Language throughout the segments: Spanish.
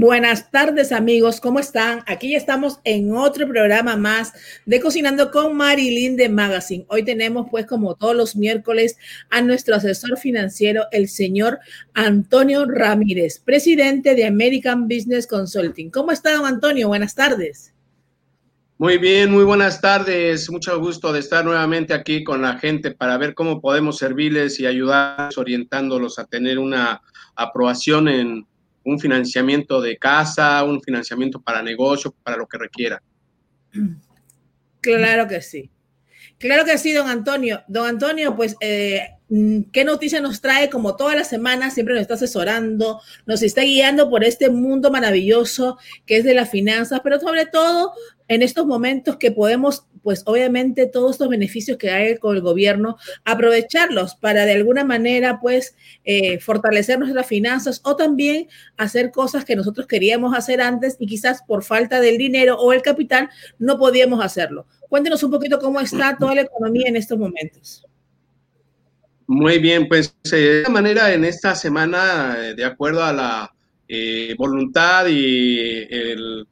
Buenas tardes amigos, ¿cómo están? Aquí estamos en otro programa más de Cocinando con Marilyn de Magazine. Hoy tenemos pues como todos los miércoles a nuestro asesor financiero, el señor Antonio Ramírez, presidente de American Business Consulting. ¿Cómo está don Antonio? Buenas tardes. Muy bien, muy buenas tardes. Mucho gusto de estar nuevamente aquí con la gente para ver cómo podemos servirles y ayudarles orientándolos a tener una aprobación en un financiamiento de casa, un financiamiento para negocio, para lo que requiera. Claro que sí. Claro que sí, don Antonio. Don Antonio, pues, eh, ¿qué noticia nos trae? Como todas las semanas, siempre nos está asesorando, nos está guiando por este mundo maravilloso que es de las finanzas, pero sobre todo en estos momentos que podemos, pues obviamente todos estos beneficios que hay con el gobierno, aprovecharlos para de alguna manera, pues, eh, fortalecer nuestras finanzas o también hacer cosas que nosotros queríamos hacer antes y quizás por falta del dinero o el capital no podíamos hacerlo. Cuéntenos un poquito cómo está toda la economía en estos momentos. Muy bien, pues eh, de esta manera en esta semana, eh, de acuerdo a la voluntad y el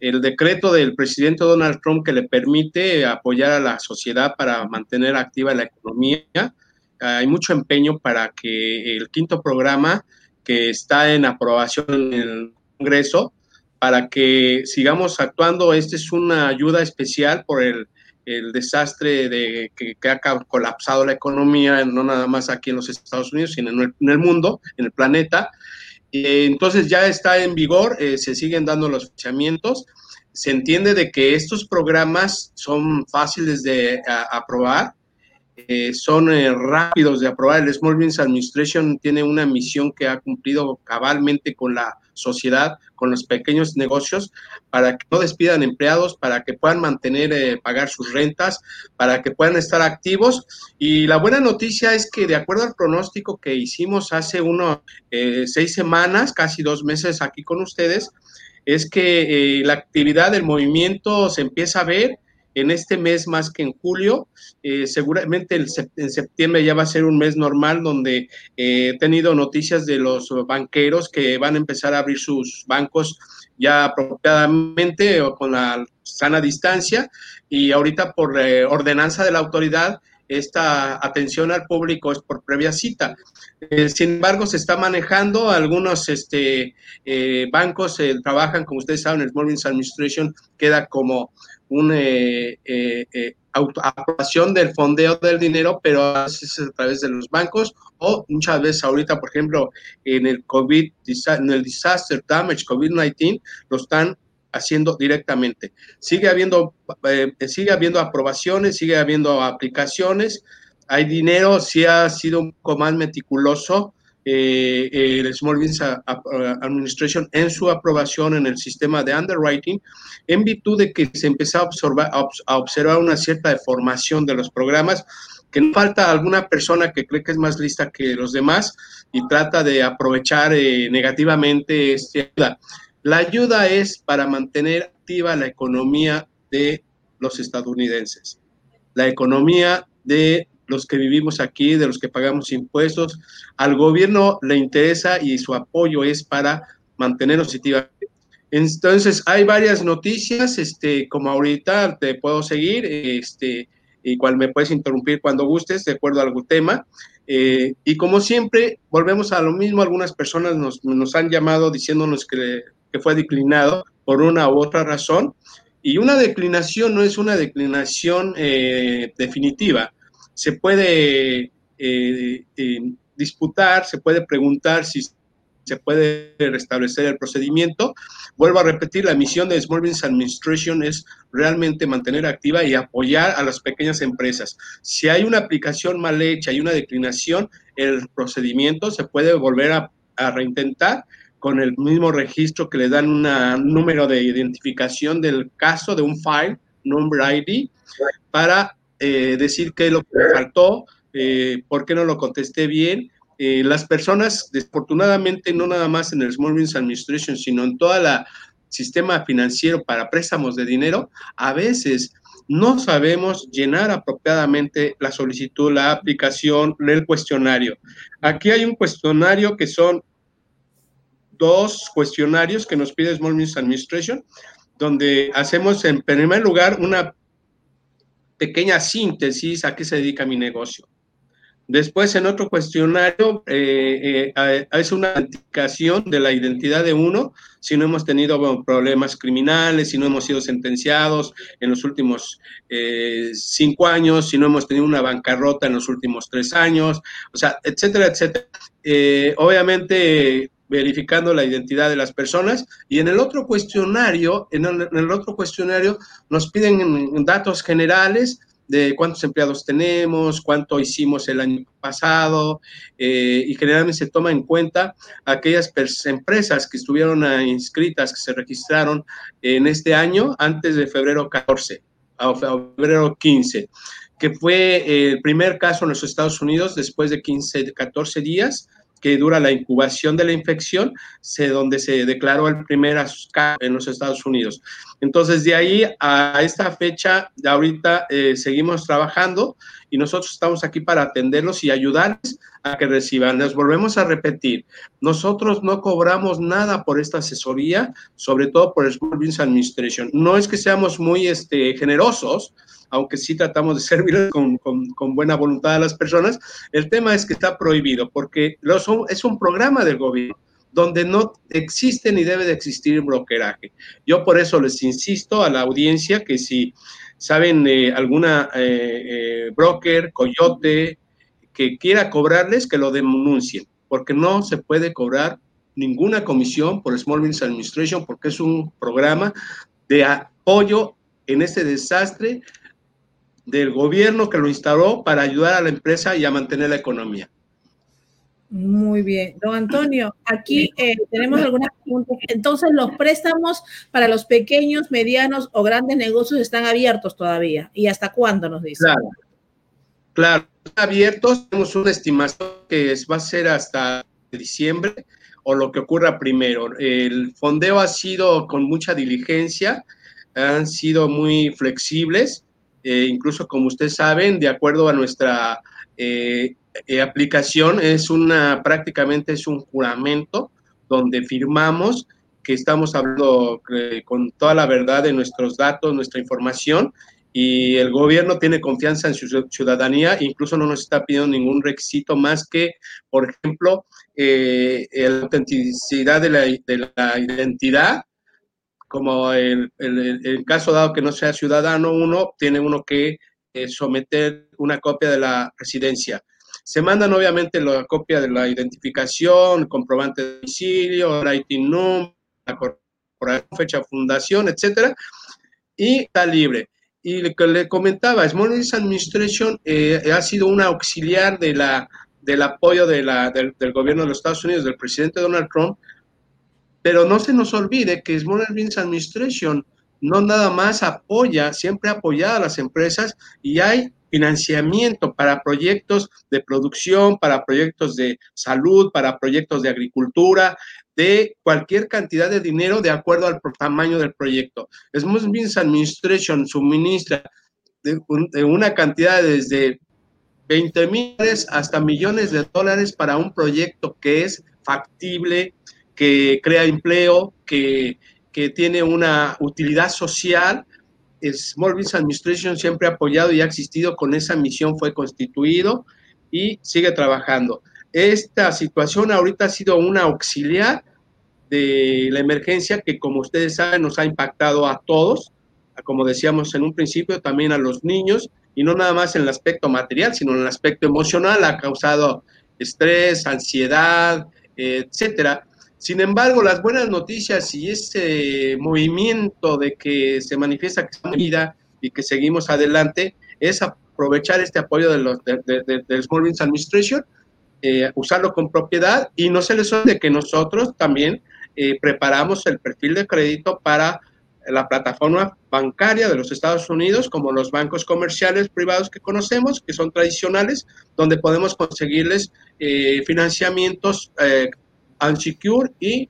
el decreto del presidente Donald Trump que le permite apoyar a la sociedad para mantener activa la economía. Hay mucho empeño para que el quinto programa que está en aprobación en el Congreso, para que sigamos actuando. Esta es una ayuda especial por el, desastre de que, ha colapsado la economía, no nada más aquí en los Estados Unidos, sino en el, en el mundo, en el planeta. Eh, entonces ya está en vigor, eh, se siguen dando los financiamientos. Se entiende de que estos programas son fáciles de aprobar, eh, son rápidos de aprobar. El Small Business Administration tiene una misión que ha cumplido cabalmente con la sociedad, con los pequeños negocios, para que no despidan empleados, para que puedan mantener, pagar sus rentas, para que puedan estar activos. Y la buena noticia es que de acuerdo al pronóstico que hicimos hace unos seis semanas, casi dos meses aquí con ustedes, es que eh, la actividad del movimiento se empieza a ver en este mes más que en julio. Eh, seguramente en septiembre ya va a ser un mes normal donde eh, he tenido noticias de los banqueros que van a empezar a abrir sus bancos ya apropiadamente o con la sana distancia y ahorita por ordenanza de la autoridad esta atención al público es por previa cita. Eh, sin embargo, se está manejando, algunos este, eh, bancos eh, trabajan, como ustedes saben, el Business Administration queda como una aprobación del fondeo del dinero, pero a a través de los bancos o muchas veces ahorita, por ejemplo, en el COVID, en el Disaster Damage COVID-19, lo están haciendo directamente. Sigue habiendo, eh, sigue habiendo aprobaciones, sigue habiendo aplicaciones, hay dinero, sí ha sido un poco más meticuloso eh, el Small Business Administration en su aprobación en el sistema de underwriting, en virtud de que se empezó a, observar, a observar una cierta deformación de los programas, que no falta alguna persona que cree que es más lista que los demás y trata de aprovechar eh, negativamente esta ayuda. La ayuda es para mantener activa la economía de los estadounidenses, la economía de los que vivimos aquí, de los que pagamos impuestos. Al gobierno le interesa y su apoyo es para mantener positiva. Entonces, hay varias noticias, este, como ahorita te puedo seguir, este, igual me puedes interrumpir cuando gustes, de acuerdo a algún tema. Eh, y como siempre, volvemos a lo mismo, algunas personas nos, nos han llamado diciéndonos que que fue declinado por una u otra razón. Y una declinación no es una declinación eh, definitiva. Se puede eh, eh, disputar, se puede preguntar si se puede restablecer el procedimiento. Vuelvo a repetir, la misión de Small Business Administration es realmente mantener activa y apoyar a las pequeñas empresas. Si hay una aplicación mal hecha y una declinación, el procedimiento se puede volver a, a reintentar con el mismo registro que le dan un número de identificación del caso de un file, number ID, para eh, decir qué es lo que me faltó, eh, por qué no lo contesté bien. Eh, las personas, desafortunadamente, no nada más en el Small Business Administration, sino en todo el sistema financiero para préstamos de dinero, a veces no sabemos llenar apropiadamente la solicitud, la aplicación, el cuestionario. Aquí hay un cuestionario que son dos cuestionarios que nos pide Small Business Administration, donde hacemos en primer lugar una pequeña síntesis a qué se dedica mi negocio. Después, en otro cuestionario, eh, eh, es una identificación de la identidad de uno, si no hemos tenido problemas criminales, si no hemos sido sentenciados en los últimos eh, cinco años, si no hemos tenido una bancarrota en los últimos tres años, o sea, etcétera, etcétera. obviamente, verificando la identidad de las personas. Y en el otro cuestionario, en el otro cuestionario, nos piden datos generales de cuántos empleados tenemos, cuánto hicimos el año pasado, eh, y generalmente se toma en cuenta aquellas empresas que estuvieron inscritas, que se registraron en este año antes de febrero 14 a febrero 15, que fue el primer caso en los Estados Unidos después de 15, 14 días que dura la incubación de la infección, sé donde se declaró el primer caso en los Estados Unidos. Entonces, de ahí a esta fecha, de ahorita eh, seguimos trabajando y nosotros estamos aquí para atenderlos y ayudarles a que reciban. Les volvemos a repetir, nosotros no cobramos nada por esta asesoría, sobre todo por el Small Business Administration. No es que seamos muy este, generosos, aunque sí tratamos de servir con, buena voluntad a las personas, el tema es que está prohibido porque es un programa del gobierno donde no existe ni debe de existir brokeraje. Yo por eso les insisto a la audiencia que si saben eh, alguna eh, eh, broker, coyote, que quiera cobrarles, que lo denuncien, porque no se puede cobrar ninguna comisión por Small Business Administration, porque es un programa de apoyo en este desastre del gobierno que lo instaló para ayudar a la empresa y a mantener la economía. Muy bien. Don Antonio, aquí eh, tenemos algunas preguntas. Entonces, los préstamos para los pequeños, medianos o grandes negocios están abiertos todavía. ¿Y hasta cuándo nos dice? Claro, claro, están abiertos. Tenemos una estimación que va a ser hasta diciembre o lo que ocurra primero. El fondeo ha sido con mucha diligencia, han sido muy flexibles eh, incluso como ustedes saben, de acuerdo a nuestra eh, eh, aplicación, es una, prácticamente es un juramento donde firmamos que estamos hablando con toda la verdad de nuestros datos, nuestra información, y el gobierno tiene confianza en su ciudadanía, incluso no nos está pidiendo ningún requisito más que, por ejemplo, la autenticidad de la identidad como el, el, caso dado que no sea ciudadano uno, tiene uno que eh, someter una copia de la residencia. Se mandan obviamente la copia de la identificación, comprobante de domicilio, writing number, fecha de fundación, etcétera, y está libre. Y lo que le comentaba, Small Business Administration eh, ha sido un auxiliar de la, del apoyo de la, del, del gobierno de los Estados Unidos, del presidente Donald Trump, pero no se nos olvide que Small Business Administration no nada más apoya, siempre ha apoyado a las empresas y hay financiamiento para proyectos de producción, para proyectos de salud, para proyectos de agricultura, de cualquier cantidad de dinero de acuerdo al tamaño del proyecto. Small Business Administration suministra de, una cantidad desde 20 mil hasta millones de dólares para un proyecto que es factible, que crea empleo, que, que tiene una utilidad social. Small Business Administration siempre ha apoyado y ha existido con esa misión, fue constituido y sigue trabajando. Esta situación ahorita ha sido una auxiliar de la emergencia que, como ustedes saben, nos ha impactado a todos, como decíamos en un principio, también a los niños, y no nada más en el aspecto material, sino en el aspecto emocional, ha causado estrés, ansiedad, etcétera. Sin embargo, las buenas noticias y ese movimiento de que se manifiesta que estamos vida y que seguimos adelante es aprovechar este apoyo de los, del Small Business Administration, eh, usarlo con propiedad y no se les olvide que nosotros también eh, preparamos el perfil de crédito para la plataforma bancaria de los Estados Unidos, como los bancos comerciales privados que conocemos, que son tradicionales, donde podemos conseguirles eh, financiamientos unsecure y,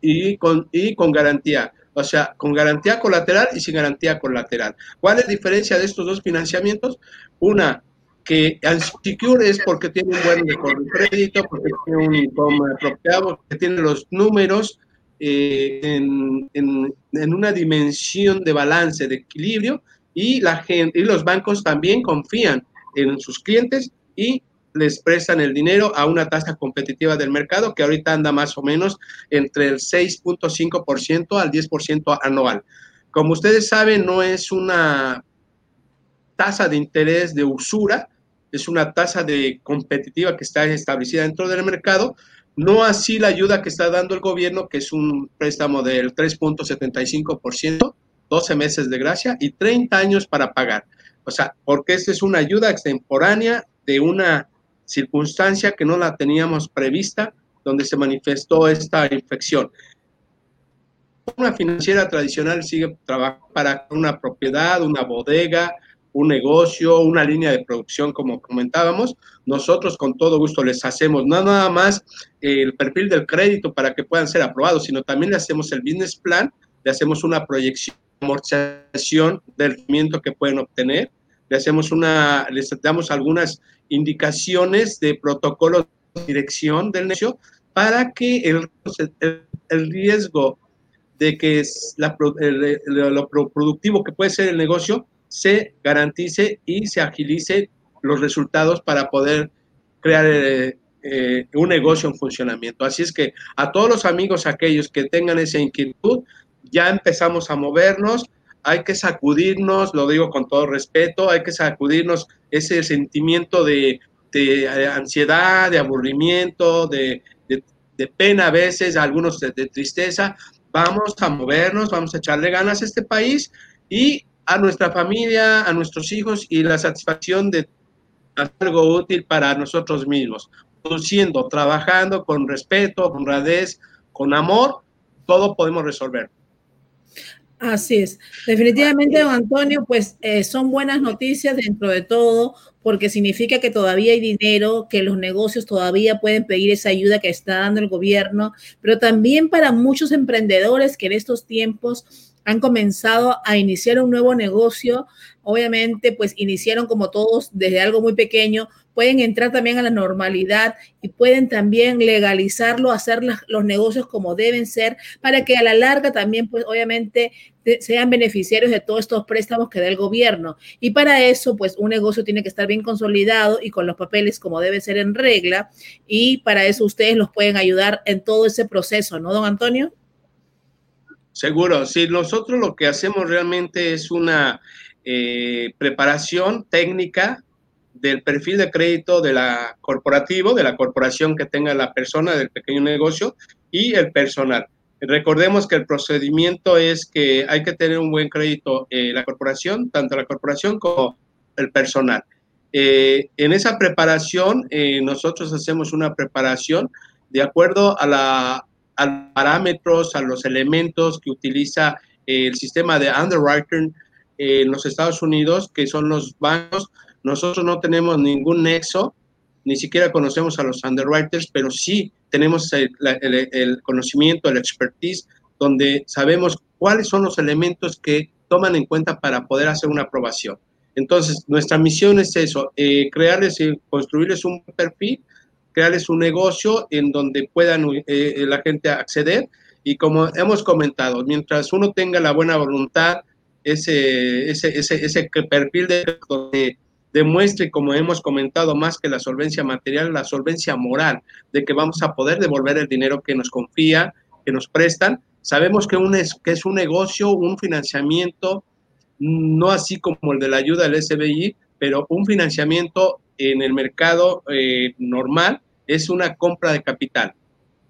y, con, y con garantía. O sea, con garantía colateral y sin garantía colateral. ¿Cuál es la diferencia de estos dos financiamientos? Una, que Unsecure es porque tiene un buen crédito, porque tiene un income apropiado, porque tiene los números eh, en, en, una dimensión de balance, de equilibrio, y, la gente, y los bancos también confían en sus clientes y les prestan el dinero a una tasa competitiva del mercado que ahorita anda más o menos entre el 6.5% al 10% anual. Como ustedes saben, no es una tasa de interés de usura, es una tasa de competitiva que está establecida dentro del mercado, no así la ayuda que está dando el gobierno, que es un préstamo del 3.75%, 12 meses de gracia y 30 años para pagar. O sea, porque esta es una ayuda extemporánea de una circunstancia que no la teníamos prevista, donde se manifestó esta infección. Una financiera tradicional sigue trabajando para una propiedad, una bodega, un negocio, una línea de producción, como comentábamos, nosotros con todo gusto les hacemos no nada más el perfil del crédito para que puedan ser aprobados, sino también le hacemos el business plan, le hacemos una proyección, amortización del rendimiento que pueden obtener, le hacemos una, les damos algunas indicaciones de protocolo de dirección del negocio para que el, el, riesgo de que es la, lo productivo que puede ser el negocio se garantice y se agilice los resultados para poder crear eh, eh, un negocio en funcionamiento. Así es que a todos los amigos, aquellos que tengan esa inquietud, ya empezamos a movernos, hay que sacudirnos, lo digo con todo respeto, hay que sacudirnos ese sentimiento de, de eh, ansiedad, de aburrimiento, de, de, pena a veces, algunos de, tristeza. Vamos a movernos, vamos a echarle ganas a este país y a nuestra familia, a nuestros hijos y la satisfacción de hacer algo útil para nosotros mismos. Produciendo, trabajando con respeto, con honradez, con amor, todo podemos resolver. Así es. Definitivamente, don Antonio, pues eh, son buenas noticias dentro de todo, porque significa que todavía hay dinero, que los negocios todavía pueden pedir esa ayuda que está dando el gobierno, pero también para muchos emprendedores que en estos tiempos han comenzado a iniciar un nuevo negocio. Obviamente, pues iniciaron como todos desde algo muy pequeño, pueden entrar también a la normalidad y pueden también legalizarlo, hacer los negocios como deben ser, para que a la larga también, pues obviamente, sean beneficiarios de todos estos préstamos que da el gobierno. Y para eso, pues un negocio tiene que estar bien consolidado y con los papeles como debe ser en regla. Y para eso ustedes los pueden ayudar en todo ese proceso, ¿no, don Antonio? Seguro, sí, nosotros lo que hacemos realmente es una eh, preparación técnica del perfil de crédito de la corporativo, de la corporación que tenga la persona del pequeño negocio y el personal. Recordemos que el procedimiento es que hay que tener un buen crédito eh, la corporación, tanto la corporación como el personal. Eh, en esa preparación, nosotros hacemos una preparación de acuerdo a la a los parámetros, a los elementos que utiliza el sistema de underwriting en los Estados Unidos, que son los bancos. Nosotros no tenemos ningún nexo, ni siquiera conocemos a los underwriters, pero sí tenemos el, el, conocimiento, el expertise, donde sabemos cuáles son los elementos que toman en cuenta para poder hacer una aprobación. Entonces, nuestra misión es eso, eh, crearles y construirles un perfil crearles un negocio en donde puedan eh, eh, la gente acceder. Y como hemos comentado, mientras uno tenga la buena voluntad, ese, ese, ese, ese perfil de donde demuestre, como hemos comentado, más que la solvencia material, la solvencia moral, de que vamos a poder devolver el dinero que nos confía, que nos prestan. Sabemos que, un es, que es un negocio, un financiamiento, no así como el de la ayuda del SBI, pero un financiamiento en el mercado eh, normal es una compra de capital.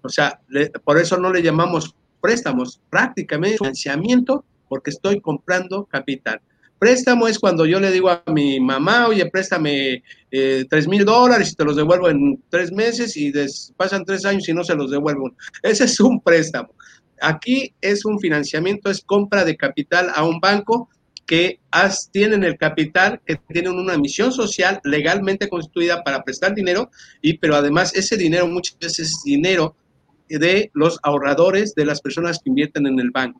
O sea, por eso no le llamamos préstamos, prácticamente financiamiento porque estoy comprando capital. Préstamo es cuando yo le digo a mi mamá, oye, préstame eh, tres mil dólares y te los devuelvo en tres meses y pasan tres años y no se los devuelvo. Ese es un préstamo. Aquí es un financiamiento, es compra de capital a un banco que tienen el capital, que tienen una misión social legalmente constituida para prestar dinero, y, pero además ese dinero muchas veces es dinero de los ahorradores, de las personas que invierten en el banco.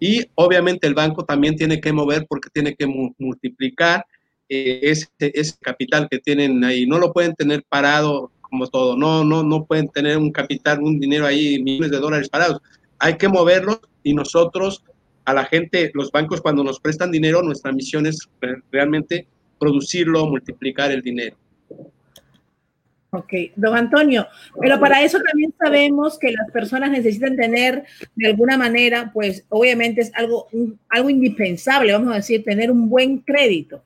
Y obviamente el banco también tiene que mover porque tiene que multiplicar eh, ese, ese, capital que tienen ahí. No lo pueden tener parado como todo. No, no, no pueden tener un capital, un dinero ahí, millones de dólares parados. Hay que moverlos y nosotros, a la gente, los bancos cuando nos prestan dinero, nuestra misión es realmente producirlo, multiplicar el dinero. Ok, don Antonio, pero para eso también sabemos que las personas necesitan tener de alguna manera, pues obviamente es algo, algo indispensable, vamos a decir, tener un buen crédito.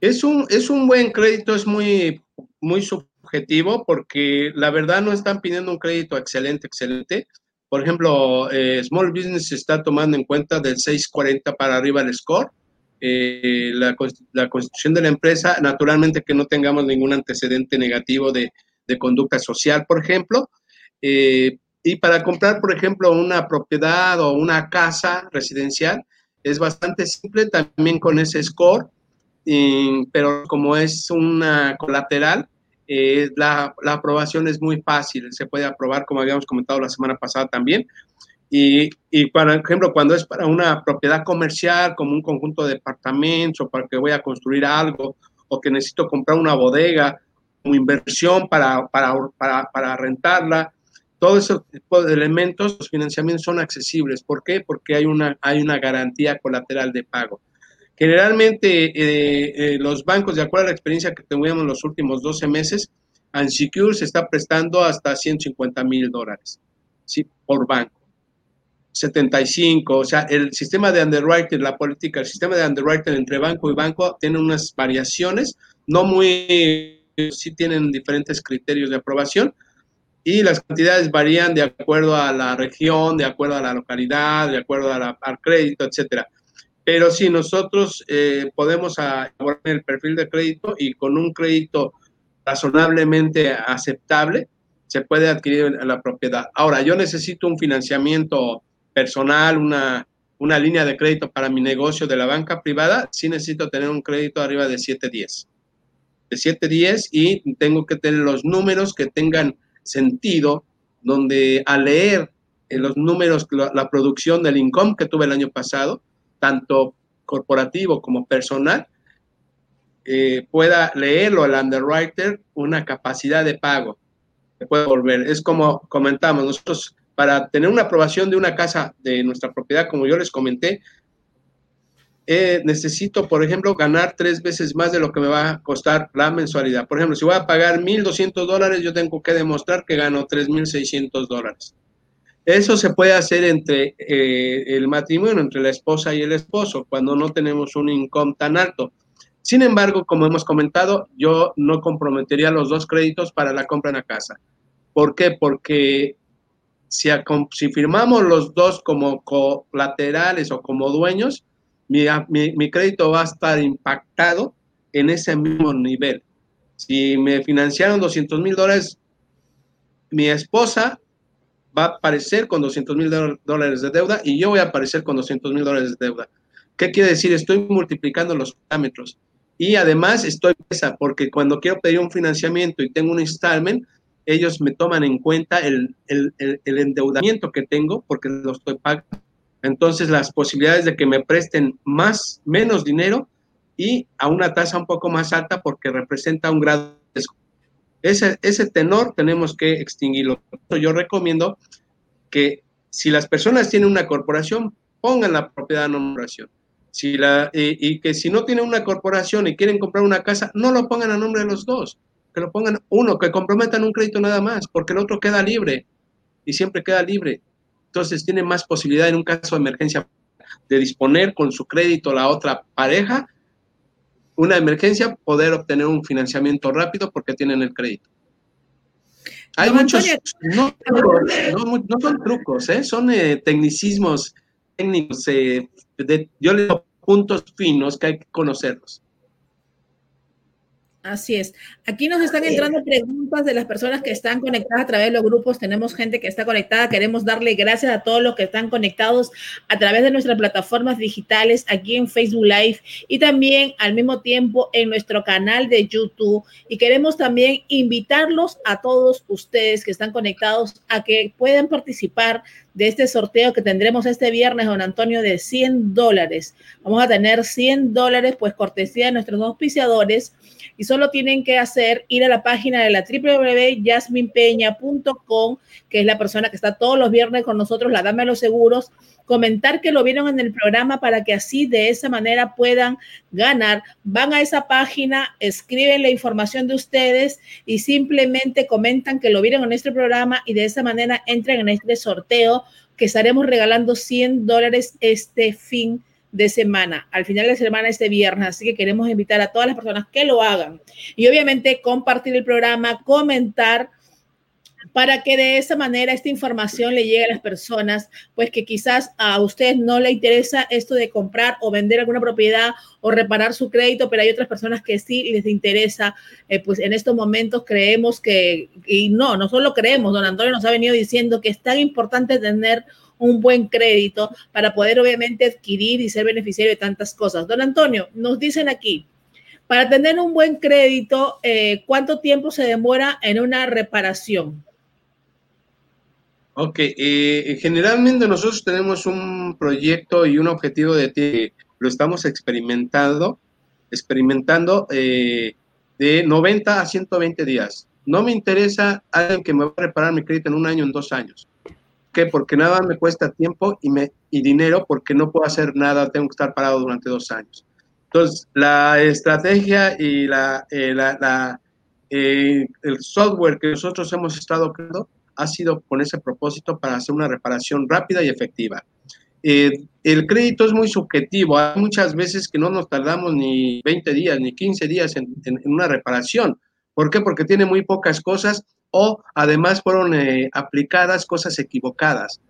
Es un, es un buen crédito, es muy, muy subjetivo porque la verdad no están pidiendo un crédito excelente, excelente. Por ejemplo, eh, Small Business está tomando en cuenta del 640 para arriba el score eh, la, constitución de la empresa, naturalmente que no tengamos ningún antecedente negativo de, conducta social, por ejemplo. Eh, y para comprar, por ejemplo, una propiedad o una casa residencial, es bastante simple también con ese score, pero como es una colateral, eh, la, la, aprobación es muy fácil, se puede aprobar, como habíamos comentado la semana pasada también, y, y, por ejemplo, cuando es para una propiedad comercial, como un conjunto de departamentos, o para que voy a construir algo, o que necesito comprar una bodega, como inversión para, para, para, rentarla, todo ese tipo de elementos, los financiamientos son accesibles. ¿Por qué? Porque hay una, hay una garantía colateral de pago. Generalmente, eh, eh, los bancos, de acuerdo a la experiencia que tuvimos los últimos 12 meses, Unsecure se está prestando hasta 150 mil dólares ¿sí? por banco. 75, o sea, el sistema de underwriting, la política, el sistema de underwriting entre banco y banco tiene unas variaciones, no muy, sí tienen diferentes criterios de aprobación y las cantidades varían de acuerdo a la región, de acuerdo a la localidad, de acuerdo al crédito, etcétera. Pero sí, nosotros eh, podemos elaborar el perfil de crédito y con un crédito razonablemente aceptable se puede adquirir la propiedad. Ahora, yo necesito un financiamiento personal, una, una línea de crédito para mi negocio de la banca privada, sí necesito tener un crédito arriba de 710. De 710 y tengo que tener los números que tengan sentido, donde al leer los números, la, producción del income que tuve el año pasado, tanto corporativo como personal, eh, pueda leerlo el underwriter una capacidad de pago. Puede volver. Es como comentamos, nosotros para tener una aprobación de una casa de nuestra propiedad, como yo les comenté, eh, necesito, por ejemplo, ganar tres veces más de lo que me va a costar la mensualidad. Por ejemplo, si voy a pagar 1.200 dólares, yo tengo que demostrar que gano 3.600 dólares. Eso se puede hacer entre eh, el matrimonio, entre la esposa y el esposo, cuando no tenemos un income tan alto. Sin embargo, como hemos comentado, yo no comprometería los dos créditos para la compra en la casa. ¿Por qué? Porque si, si firmamos los dos como colaterales o como dueños, mi, mi, crédito va a estar impactado en ese mismo nivel. Si me financiaron 200 mil dólares, mi esposa va a aparecer con 200 mil dólares de deuda y yo voy a aparecer con 200 mil dólares de deuda. ¿Qué quiere decir? Estoy multiplicando los parámetros. Y además estoy pesa porque cuando quiero pedir un financiamiento y tengo un installment, ellos me toman en cuenta el, endeudamiento que tengo porque lo estoy pagando. Entonces, las posibilidades de que me presten más, menos dinero y a una tasa un poco más alta porque representa un grado de riesgo. Ese, ese tenor tenemos que extinguirlo. Yo recomiendo que si las personas tienen una corporación, pongan la propiedad en nombración. Si la, y que si no tienen una corporación y quieren comprar una casa, no lo pongan a nombre de los dos que lo pongan uno, que comprometan un crédito nada más, porque el otro queda libre y siempre queda libre. Entonces tiene más posibilidad en un caso de emergencia de disponer con su crédito la otra pareja, una emergencia, poder obtener un financiamiento rápido porque tienen el crédito. Hay muchos, no, no, son trucos, ¿eh? son eh, tecnicismos técnicos, eh, de, yo le digo puntos finos que hay que conocerlos. Así es. Aquí nos están entrando preguntas de las personas que están conectadas a través de los grupos. Tenemos gente que está conectada. Queremos darle gracias a todos los que están conectados a través de nuestras plataformas digitales aquí en Facebook Live y también al mismo tiempo en nuestro canal de YouTube. Y queremos también invitarlos a todos ustedes que están conectados a que puedan participar de este sorteo que tendremos este viernes, don Antonio, de 100 dólares. Vamos a tener 100 dólares, pues cortesía de nuestros auspiciadores y solo tienen que hacer ir a la página de la www.jasminpeña.com, que es la persona que está todos los viernes con nosotros, la dama de los seguros, comentar que lo vieron en el programa para que así de esa manera puedan ganar. Van a esa página, escriben la información de ustedes y simplemente comentan que lo vieron en este programa y de esa manera entran en este sorteo que estaremos regalando 100 dólares este fin de semana, al final de semana este viernes, así que queremos invitar a todas las personas que lo hagan y obviamente compartir el programa, comentar para que de esa manera esta información le llegue a las personas, pues que quizás a usted no le interesa esto de comprar o vender alguna propiedad o reparar su crédito, pero hay otras personas que sí les interesa, eh, pues en estos momentos creemos que, y no, no solo creemos, don Antonio nos ha venido diciendo que es tan importante tener un buen crédito para poder obviamente adquirir y ser beneficiario de tantas cosas. Don Antonio, nos dicen aquí, para tener un buen crédito, eh, ¿cuánto tiempo se demora en una reparación? Ok, eh, generalmente nosotros tenemos un proyecto y un objetivo de que lo estamos experimentando, experimentando eh, de 90 a 120 días. No me interesa alguien que me va a reparar mi crédito en un año, en dos años qué? Porque nada me cuesta tiempo y, me, y dinero porque no puedo hacer nada, tengo que estar parado durante dos años. Entonces, la estrategia y la, eh, la, eh, el software que nosotros hemos estado creando ha sido con ese propósito para hacer una reparación rápida y efectiva. Eh, el crédito es muy subjetivo. Hay muchas veces que no nos tardamos ni 20 días ni 15 días en, en, en una reparación. ¿Por qué? Porque tiene muy pocas cosas o además fueron eh, aplicadas cosas equivocadas.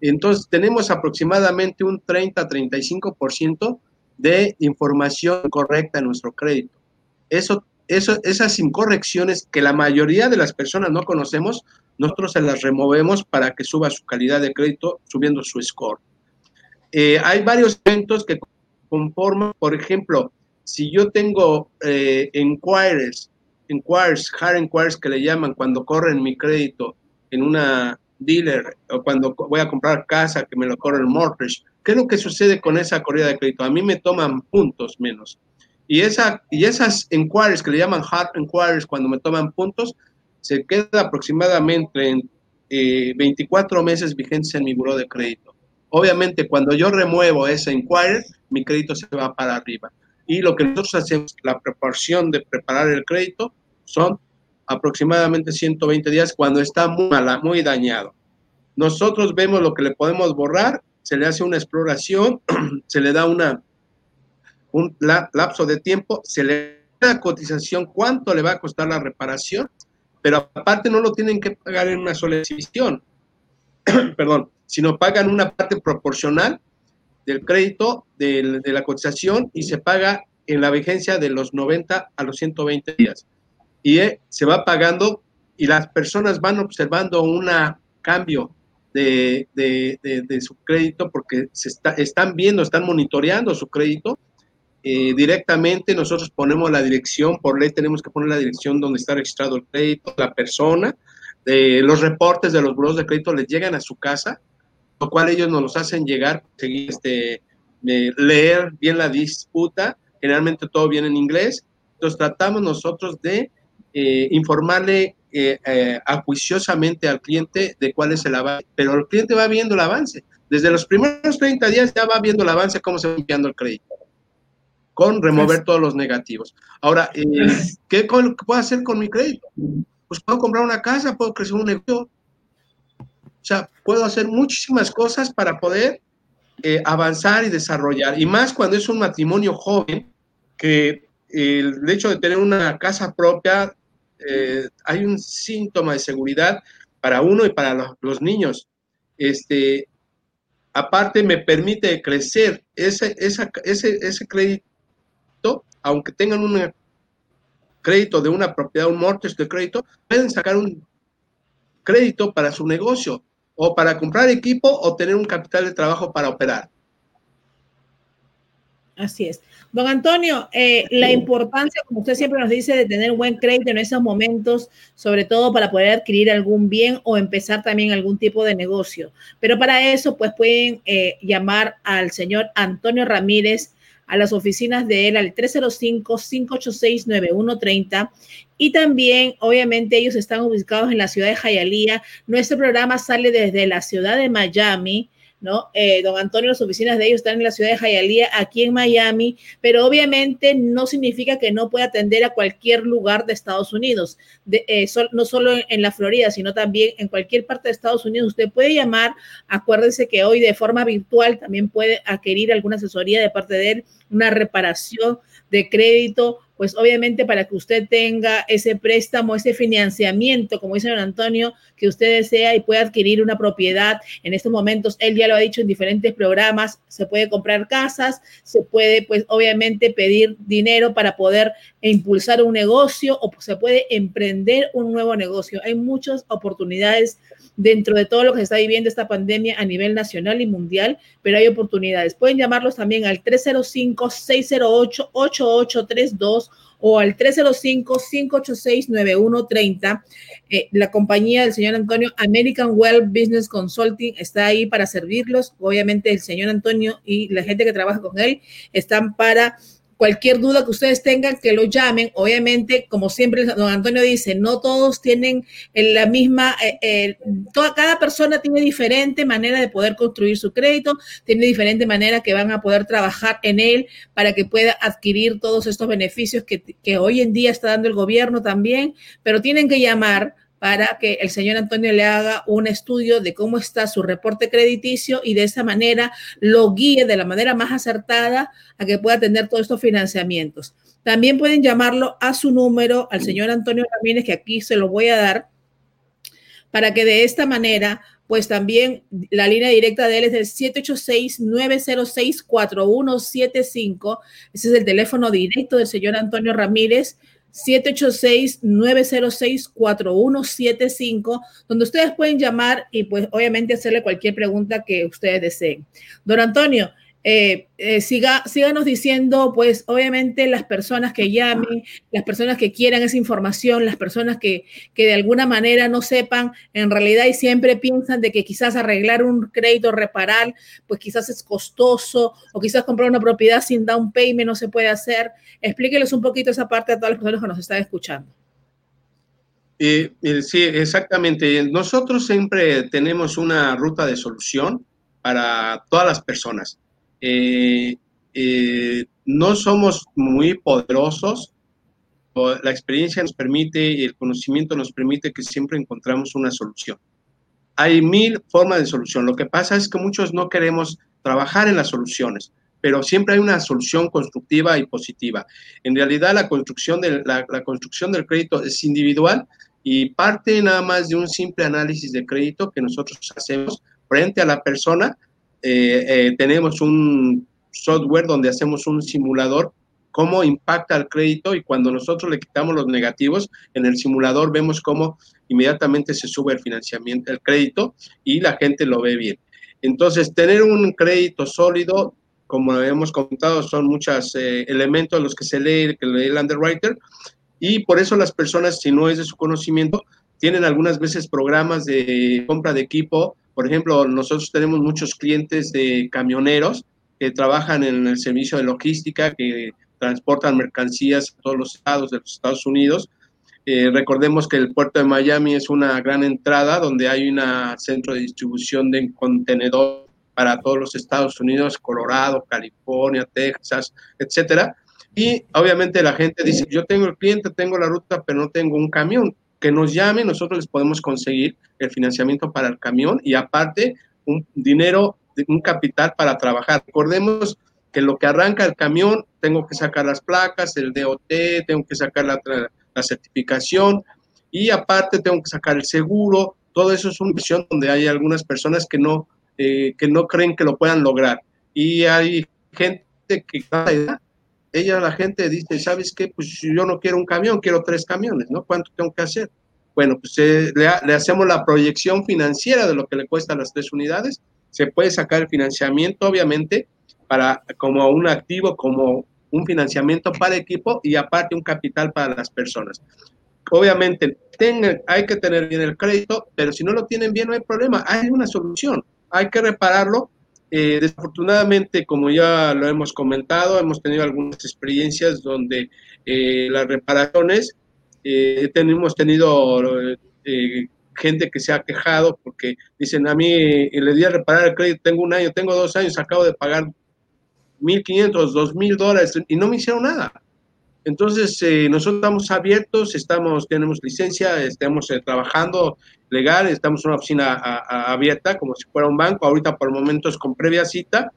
Entonces, tenemos aproximadamente un 30-35% de información correcta en nuestro crédito. Eso, eso, esas incorrecciones que la mayoría de las personas no conocemos, nosotros se las removemos para que suba su calidad de crédito, subiendo su score. Eh, hay varios eventos que conforman, por ejemplo, si yo tengo eh, inquiries inquiries, hard inquiries que le llaman cuando corren mi crédito en una dealer o cuando voy a comprar casa que me lo corre el mortgage. ¿Qué es lo que sucede con esa corrida de crédito? A mí me toman puntos menos. Y, esa, y esas inquiries que le llaman hard inquiries cuando me toman puntos, se queda aproximadamente en 24 eh, meses vigentes en mi buro de crédito. Obviamente, cuando yo remuevo esa inquiry, mi crédito se va para arriba. Y lo que nosotros hacemos, la preparación de preparar el crédito, son aproximadamente 120 días cuando está muy, mala, muy dañado. Nosotros vemos lo que le podemos borrar, se le hace una exploración, se le da una, un lapso de tiempo, se le da cotización, cuánto le va a costar la reparación, pero aparte no lo tienen que pagar en una sola exhibición, perdón, sino pagan una parte proporcional del crédito de, la cotización y se paga en la vigencia de los 90 a los 120 días y eh, se va pagando y las personas van observando un cambio de, su crédito porque se está, están viendo, están monitoreando su crédito. Eh, directamente nosotros ponemos la dirección, por ley tenemos que poner la dirección donde está registrado el crédito, la persona, los reportes de los buros de crédito les llegan a su casa, lo cual ellos nos los hacen llegar, seguir, este, leer bien la disputa, generalmente todo viene en inglés, entonces tratamos nosotros de eh, informarle eh, eh, acuiciosamente al cliente de cuál es el avance, pero el cliente va viendo el avance. Desde los primeros 30 días ya va viendo el avance, cómo se va limpiando el crédito, con remover todos los negativos. Ahora, ¿qué puedo hacer con mi crédito? Pues puedo comprar una casa, puedo crecer un negocio. O sea, puedo hacer muchísimas cosas para poder avanzar y desarrollar. Y más cuando es un matrimonio joven, que el hecho de tener una casa propia eh, hay un síntoma de seguridad para uno y para los, niños. Este, aparte, me permite crecer ese, ese, ese crédito, aunque tengan una crédito de una propiedad, un mortgage de crédito, pueden sacar un crédito para su negocio o para comprar equipo o tener un capital de trabajo para operar. Así es. Don Antonio, eh, la importancia, como usted siempre nos dice, de tener un buen crédito en esos momentos, sobre todo para poder adquirir algún bien o empezar también algún tipo de negocio. Pero para eso, pues pueden eh, llamar al señor Antonio Ramírez a las oficinas de él al 305-586-9130 y también, obviamente, ellos están ubicados en la ciudad de Hialeah. Nuestro programa sale desde la ciudad de Miami ¿no? Eh, don Antonio, las oficinas de ellos están en la ciudad de Hialeah, aquí en Miami, pero obviamente no significa que no pueda atender a cualquier lugar de Estados Unidos, eh, no solo en, la Florida, sino también en cualquier parte de Estados Unidos. Usted puede llamar, acuérdese que hoy de forma virtual también puede adquirir alguna asesoría de parte de él, una reparación de crédito pues obviamente para que usted tenga ese préstamo, ese financiamiento, como dice don Antonio, que usted desea y pueda adquirir una propiedad. En estos momentos, él ya lo ha dicho en diferentes programas, se puede comprar casas, se puede, pues obviamente pedir dinero para poder impulsar un negocio o se puede emprender un nuevo negocio. Hay muchas oportunidades dentro de todo lo que se está viviendo esta pandemia a nivel nacional y mundial, pero hay oportunidades. Pueden llamarlos también al 305-608-8832 o al 305-586-9130. Eh, la compañía del señor Antonio, American Well Business Consulting, está ahí para servirlos. Obviamente el señor Antonio y la gente que trabaja con él están para cualquier duda que ustedes tengan, que lo llamen. Obviamente, como siempre, don Antonio dice, no todos tienen la misma, eh, eh, toda, cada persona tiene diferente manera de poder construir su crédito, tiene diferente manera que van a poder trabajar en él para que pueda adquirir todos estos beneficios que, que hoy en día está dando el gobierno también, pero tienen que llamar para que el señor Antonio le haga un estudio de cómo está su reporte crediticio y de esa manera lo guíe de la manera más acertada a que pueda tener todos estos financiamientos. También pueden llamarlo a su número, al señor Antonio Ramírez, que aquí se lo voy a dar, para que de esta manera, pues también la línea directa de él es el 786-906-4175. Ese es el teléfono directo del señor Antonio Ramírez. 786-906-4175, donde ustedes pueden llamar y pues obviamente hacerle cualquier pregunta que ustedes deseen. Don Antonio, eh, eh, siga, síganos diciendo, pues obviamente las personas que llamen, las personas que quieran esa información, las personas que, que, de alguna manera no sepan, en realidad y siempre piensan de que quizás arreglar un crédito, reparar, pues quizás es costoso o quizás comprar una propiedad sin down payment no se puede hacer. Explíqueles un poquito esa parte a todas las personas que nos están escuchando. Eh, sí, exactamente. Nosotros siempre tenemos una ruta de solución para todas las personas eh, eh, no somos muy poderosos. La experiencia nos permite y el conocimiento nos permite que siempre encontramos una solución. Hay mil formas de solución. Lo que pasa es que muchos no queremos trabajar en las soluciones, pero siempre hay una solución constructiva y positiva. En realidad, la construcción, de, la, la construcción del crédito es individual y parte nada más de un simple análisis de crédito que nosotros hacemos frente a la persona eh, eh, tenemos un software donde hacemos un simulador cómo impacta el crédito y cuando nosotros le quitamos los negativos, en el simulador vemos cómo inmediatamente se sube el financiamiento, el crédito y la gente lo ve bien. Entonces, tener un crédito sólido, como hemos comentado, son muchos eh, elementos los que se lee, que lee el underwriter y por eso las personas, si no es de su conocimiento, tienen algunas veces programas de compra de equipo por ejemplo, nosotros tenemos muchos clientes de camioneros que trabajan en el servicio de logística, que transportan mercancías a todos los estados de los Estados Unidos. Eh, recordemos que el puerto de Miami es una gran entrada donde hay un centro de distribución de contenedor para todos los Estados Unidos, Colorado, California, Texas, etcétera. Y obviamente la gente dice, yo tengo el cliente, tengo la ruta, pero no tengo un camión que nos llamen, nosotros les podemos conseguir el financiamiento para el camión y aparte un dinero, un capital para trabajar. Recordemos que lo que arranca el camión, tengo que sacar las placas, el DOT, tengo que sacar la, la certificación y aparte tengo que sacar el seguro. Todo eso es una visión donde hay algunas personas que no, eh, que no creen que lo puedan lograr. Y hay gente que ella, la gente dice, ¿sabes qué? Pues yo no quiero un camión, quiero tres camiones, ¿no? ¿Cuánto tengo que hacer? Bueno, pues eh, le, hacemos la proyección financiera de lo que le cuestan las tres unidades. Se puede sacar el financiamiento, obviamente, para como un activo, como un financiamiento para equipo y aparte un capital para las personas. Obviamente, hay que tener bien el crédito, pero si no lo tienen bien no hay problema, hay una solución, hay que repararlo. Eh, desafortunadamente, como ya lo hemos comentado, hemos tenido algunas experiencias donde eh, las reparaciones, eh, hemos tenido eh, gente que se ha quejado porque dicen a mí, le di a reparar el crédito, tengo un año, tengo dos años, acabo de pagar 1.500, 2.000 dólares y no me hicieron nada. Entonces, eh, nosotros estamos abiertos, estamos, tenemos licencia, estamos eh, trabajando legal, estamos en una oficina abierta como si fuera un banco, ahorita por momentos con previa cita,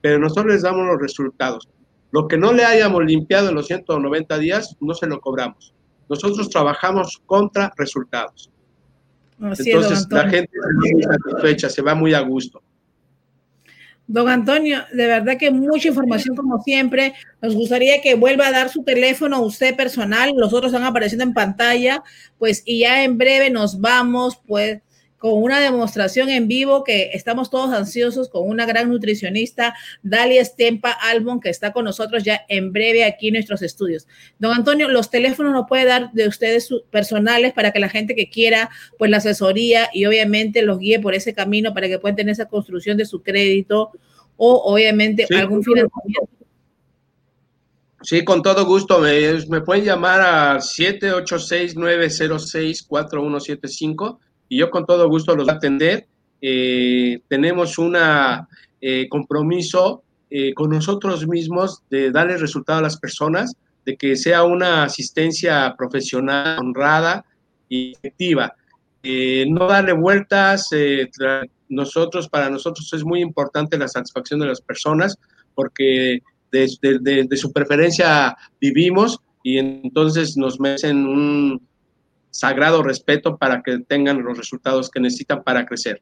pero nosotros les damos los resultados. Lo que no le hayamos limpiado en los 190 días, no se lo cobramos. Nosotros trabajamos contra resultados. Entonces, la gente se va muy satisfecha, se va muy a gusto. Don Antonio, de verdad que mucha información como siempre. Nos gustaría que vuelva a dar su teléfono usted personal. Los otros están apareciendo en pantalla, pues, y ya en breve nos vamos, pues, con una demostración en vivo que estamos todos ansiosos con una gran nutricionista, Dalia Estempa Albon, que está con nosotros ya en breve aquí en nuestros estudios. Don Antonio, los teléfonos nos puede dar de ustedes personales para que la gente que quiera, pues la asesoría y obviamente los guíe por ese camino para que puedan tener esa construcción de su crédito o obviamente algún financiamiento. Sí, con todo gusto. Me, me pueden llamar al 786-906-4175 y yo con todo gusto los voy a atender. Eh, tenemos un eh, compromiso eh, con nosotros mismos de darle resultado a las personas, de que sea una asistencia profesional, honrada y efectiva. no darle vueltas, nosotros, para nosotros es muy importante la satisfacción de las personas porque de, de su preferencia vivimos y entonces nos merecen un, sagrado respeto para que tengan los resultados que necesitan para crecer.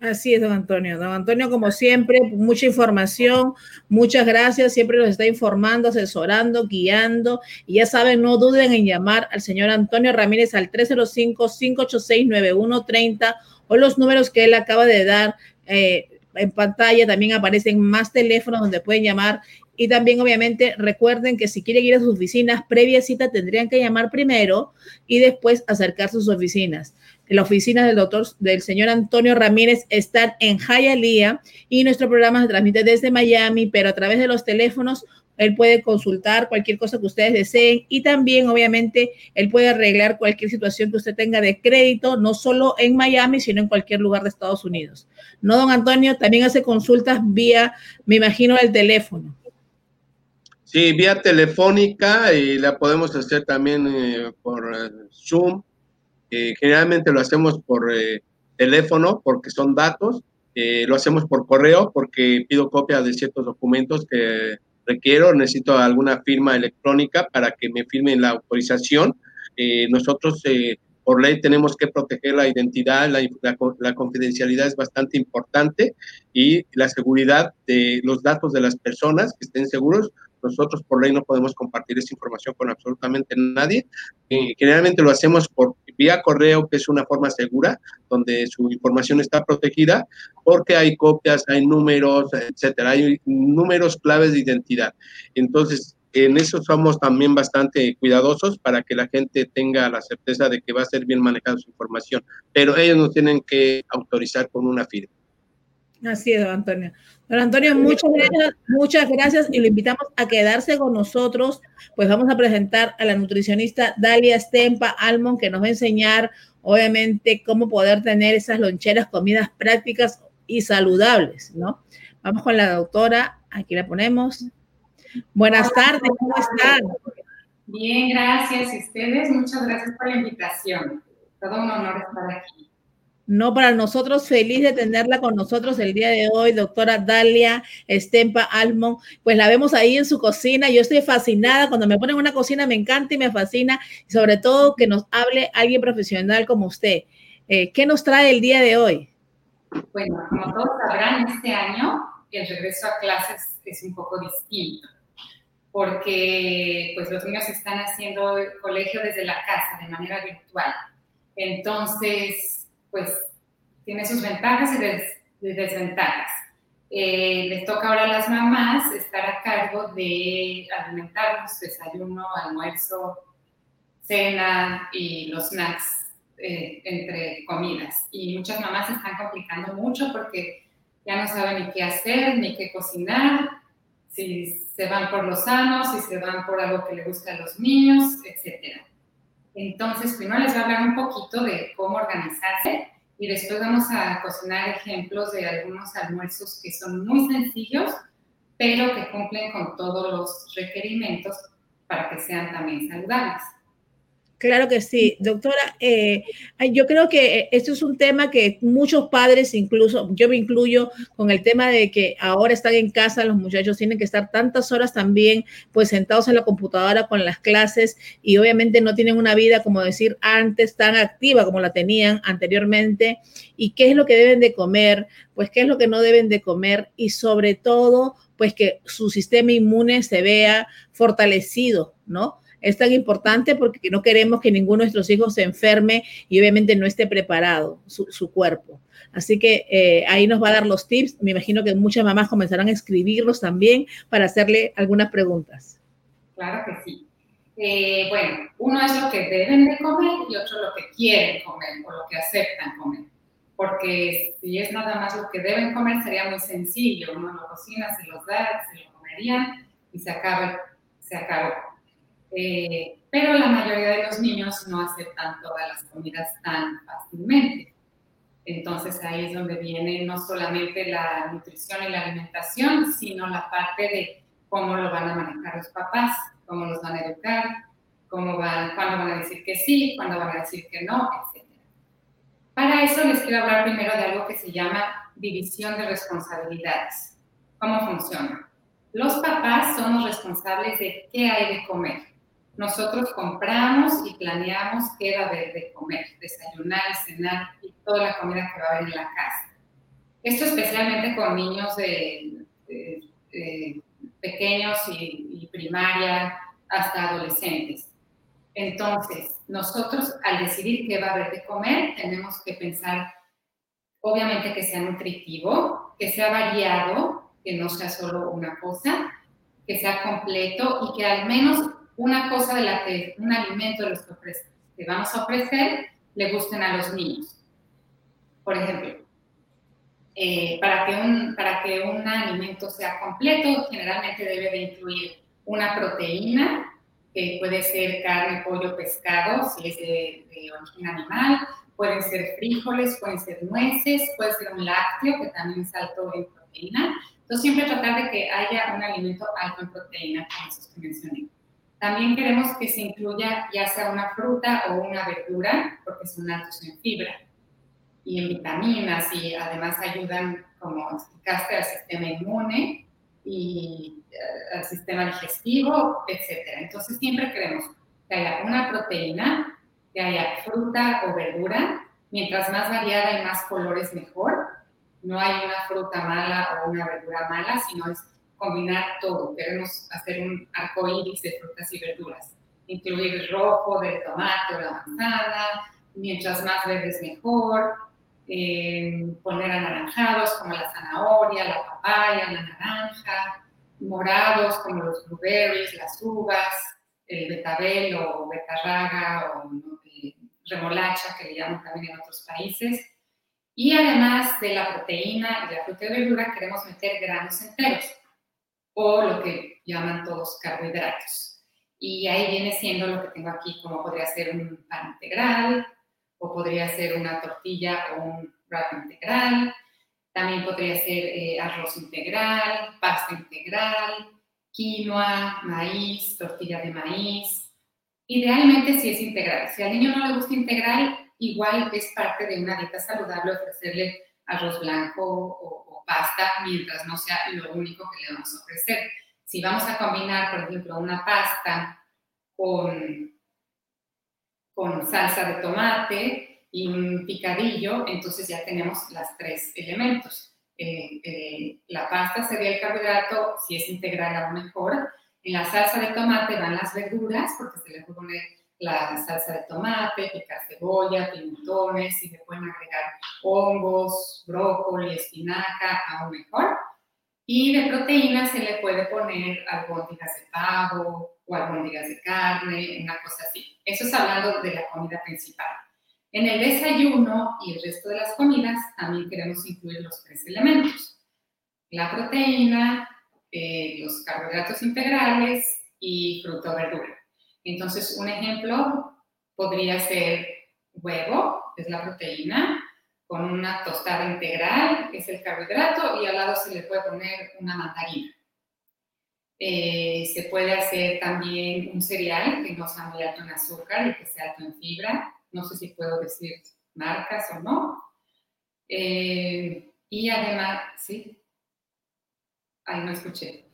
Así es, don Antonio. Don Antonio, como siempre, mucha información, muchas gracias. Siempre nos está informando, asesorando, guiando. Y ya saben, no duden en llamar al señor Antonio Ramírez al 305-586-9130 o los números que él acaba de dar eh, en pantalla. También aparecen más teléfonos donde pueden llamar y también, obviamente, recuerden que si quieren ir a sus oficinas, previa cita tendrían que llamar primero y después acercarse a sus oficinas. La oficina del doctor, del señor Antonio Ramírez, están en Hialeah y nuestro programa se transmite desde Miami, pero a través de los teléfonos él puede consultar cualquier cosa que ustedes deseen y también, obviamente, él puede arreglar cualquier situación que usted tenga de crédito, no solo en Miami, sino en cualquier lugar de Estados Unidos. No, don Antonio, también hace consultas vía, me imagino, el teléfono. Sí, vía telefónica y la podemos hacer también eh, por eh, Zoom. Eh, generalmente lo hacemos por teléfono porque son datos. lo hacemos por correo porque pido copia de ciertos documentos que requiero. Necesito alguna firma electrónica para que me firmen la autorización. nosotros por ley tenemos que proteger la identidad, la, la, confidencialidad es bastante importante y la seguridad de los datos de las personas que estén seguros nosotros por ley no podemos compartir esa información con absolutamente nadie. Generalmente lo hacemos por vía correo, que es una forma segura, donde su información está protegida, porque hay copias, hay números, etcétera, hay números claves de identidad. Entonces, en eso somos también bastante cuidadosos para que la gente tenga la certeza de que va a ser bien manejada su información, pero ellos nos tienen que autorizar con una firma. Así es, don Antonio. Don Antonio, muchas gracias, muchas gracias y lo invitamos a quedarse con nosotros. Pues vamos a presentar a la nutricionista Dalia Stempa Almon, que nos va a enseñar, obviamente, cómo poder tener esas loncheras, comidas prácticas y saludables, ¿no? Vamos con la doctora, aquí la ponemos. Buenas tardes, ¿cómo están? Bien, gracias. Y ustedes, muchas gracias por la invitación. Todo un honor estar aquí. No, para nosotros feliz de tenerla con nosotros el día de hoy, doctora Dalia Estempa Almon. Pues la vemos ahí en su cocina. Yo estoy fascinada. Cuando me ponen una cocina me encanta y me fascina. Sobre todo que nos hable alguien profesional como usted. Eh, ¿Qué nos trae el día de hoy? Bueno, como todos sabrán, este año el regreso a clases es un poco distinto porque pues los niños están haciendo el colegio desde la casa de manera virtual. Entonces, pues tiene sus ventajas y desventajas. Eh, les toca ahora a las mamás estar a cargo de alimentarnos, desayuno, almuerzo, cena y los snacks eh, entre comidas. Y muchas mamás están complicando mucho porque ya no saben ni qué hacer, ni qué cocinar, si se van por los sanos, si se van por algo que le gusta a los niños, etc. Entonces, primero les voy a hablar un poquito de cómo organizarse y después vamos a cocinar ejemplos de algunos almuerzos que son muy sencillos, pero que cumplen con todos los requerimientos para que sean también saludables. Claro que sí, doctora. Eh, yo creo que esto es un tema que muchos padres, incluso yo me incluyo con el tema de que ahora están en casa, los muchachos tienen que estar tantas horas también, pues sentados en la computadora con las clases y obviamente no tienen una vida, como decir, antes tan activa como la tenían anteriormente. ¿Y qué es lo que deben de comer? Pues qué es lo que no deben de comer y sobre todo, pues que su sistema inmune se vea fortalecido, ¿no? Es tan importante porque no queremos que ninguno de nuestros hijos se enferme y obviamente no esté preparado su, cuerpo. Así que eh, ahí nos va a dar los tips. Me imagino que muchas mamás comenzarán a escribirlos también para hacerle algunas preguntas. Claro que sí. Eh, bueno, uno es lo que deben de comer y otro lo que quieren comer o lo que aceptan comer. Porque si es nada más lo que deben comer sería muy sencillo. Uno lo cocina, se los da, se lo comerían y se acaba, se acabó. Eh, pero la mayoría de los niños no aceptan todas las comidas tan fácilmente. Entonces ahí es donde viene no solamente la nutrición y la alimentación, sino la parte de cómo lo van a manejar los papás, cómo los van a educar, cómo van, cuándo van a decir que sí, cuándo van a decir que no, etc. Para eso les quiero hablar primero de algo que se llama división de responsabilidades. ¿Cómo funciona? Los papás somos responsables de qué hay de comer nosotros compramos y planeamos qué va a haber de comer, desayunar, cenar y toda la comida que va a haber en la casa. Esto especialmente con niños de, pequeños y, primaria hasta adolescentes. Entonces, nosotros al decidir qué va a haber de comer, tenemos que pensar, obviamente, que sea nutritivo, que sea variado, que no sea solo una cosa, que sea completo y que al menos una cosa de la que, un alimento de los que, vamos a ofrecer le gusten a los niños. Por ejemplo, eh, para, que un, para que un alimento sea completo, generalmente debe de incluir una proteína, que puede ser carne, pollo, pescado, si es de, de origen animal, pueden ser frijoles, pueden ser nueces, puede ser un lácteo, que también es alto en proteína. Entonces, siempre tratar de que haya un alimento alto en proteína, como esos que mencioné. También queremos que se incluya ya sea una fruta o una verdura, porque son altos en fibra y en vitaminas y además ayudan, como explicaste, al sistema inmune y eh, al sistema digestivo, etc. Entonces siempre queremos que haya una proteína, que haya fruta o verdura, mientras más variada y más colores mejor. No hay una fruta mala o una verdura mala, sino es combinar todo. Queremos hacer un arco iris de frutas y verduras, incluir el rojo del tomate o la manzana, mientras más verdes mejor, eh, poner anaranjados como la zanahoria, la papaya, la naranja, morados como los blueberries, las uvas, el betabel o betarraga o eh, remolacha que le llaman también en otros países. Y además de la proteína y la fruta y verdura, queremos meter granos enteros o lo que llaman todos carbohidratos. Y ahí viene siendo lo que tengo aquí, como podría ser un pan integral, o podría ser una tortilla o un wrap integral. También podría ser eh, arroz integral, pasta integral, quinoa, maíz, tortilla de maíz. Idealmente si es integral. Si al niño no le gusta integral, igual es parte de una dieta saludable ofrecerle arroz blanco o, pasta mientras no sea lo único que le vamos a ofrecer. Si vamos a combinar, por ejemplo, una pasta con, con salsa de tomate y un picadillo, entonces ya tenemos las tres elementos. Eh, eh, la pasta sería el carbohidrato, si es integral aún mejor. En la salsa de tomate van las verduras, porque se le poner la salsa de tomate, picar cebolla, pimentones, y le pueden agregar hongos, brócoli, espinaca, aún mejor. Y de proteína se le puede poner albóndigas de pavo o albóndigas de carne, una cosa así. Eso es hablando de la comida principal. En el desayuno y el resto de las comidas también queremos incluir los tres elementos. La proteína, eh, los carbohidratos integrales y fruto o verdura. Entonces, un ejemplo podría ser huevo, que es la proteína, con una tostada integral, que es el carbohidrato, y al lado se le puede poner una mandarina. Eh, se puede hacer también un cereal que no sea muy alto en azúcar y que sea alto en fibra. No sé si puedo decir marcas o no. Eh, y además, sí. Ahí no escuché.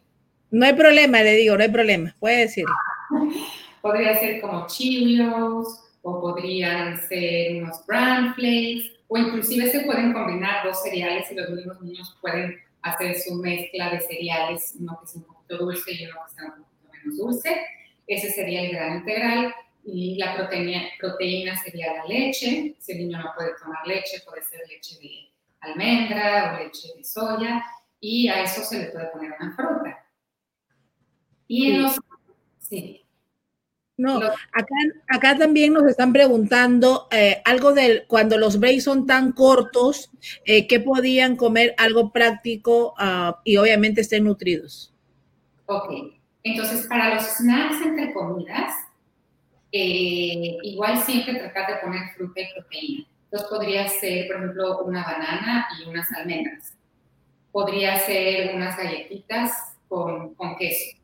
No hay problema, le digo, no hay problema. Puede decir. Podría ser como Cheerios o podrían ser unos bran flakes o inclusive se pueden combinar dos cereales y los mismos niños pueden hacer su mezcla de cereales, uno que sea un poquito dulce y uno que sea un poquito menos dulce. Ese sería el grano integral y la proteína, proteína sería la leche. Si el niño no puede tomar leche, puede ser leche de almendra o leche de soya y a eso se le puede poner una fruta. Y en los... Sí. No, acá, acá también nos están preguntando eh, algo de cuando los breaks son tan cortos, eh, ¿qué podían comer algo práctico uh, y obviamente estén nutridos? Ok, entonces para los snacks entre comidas, eh, igual siempre tratar de poner fruta y proteína. Entonces podría ser, por ejemplo, una banana y unas almendras. Podría ser unas galletitas con, con queso.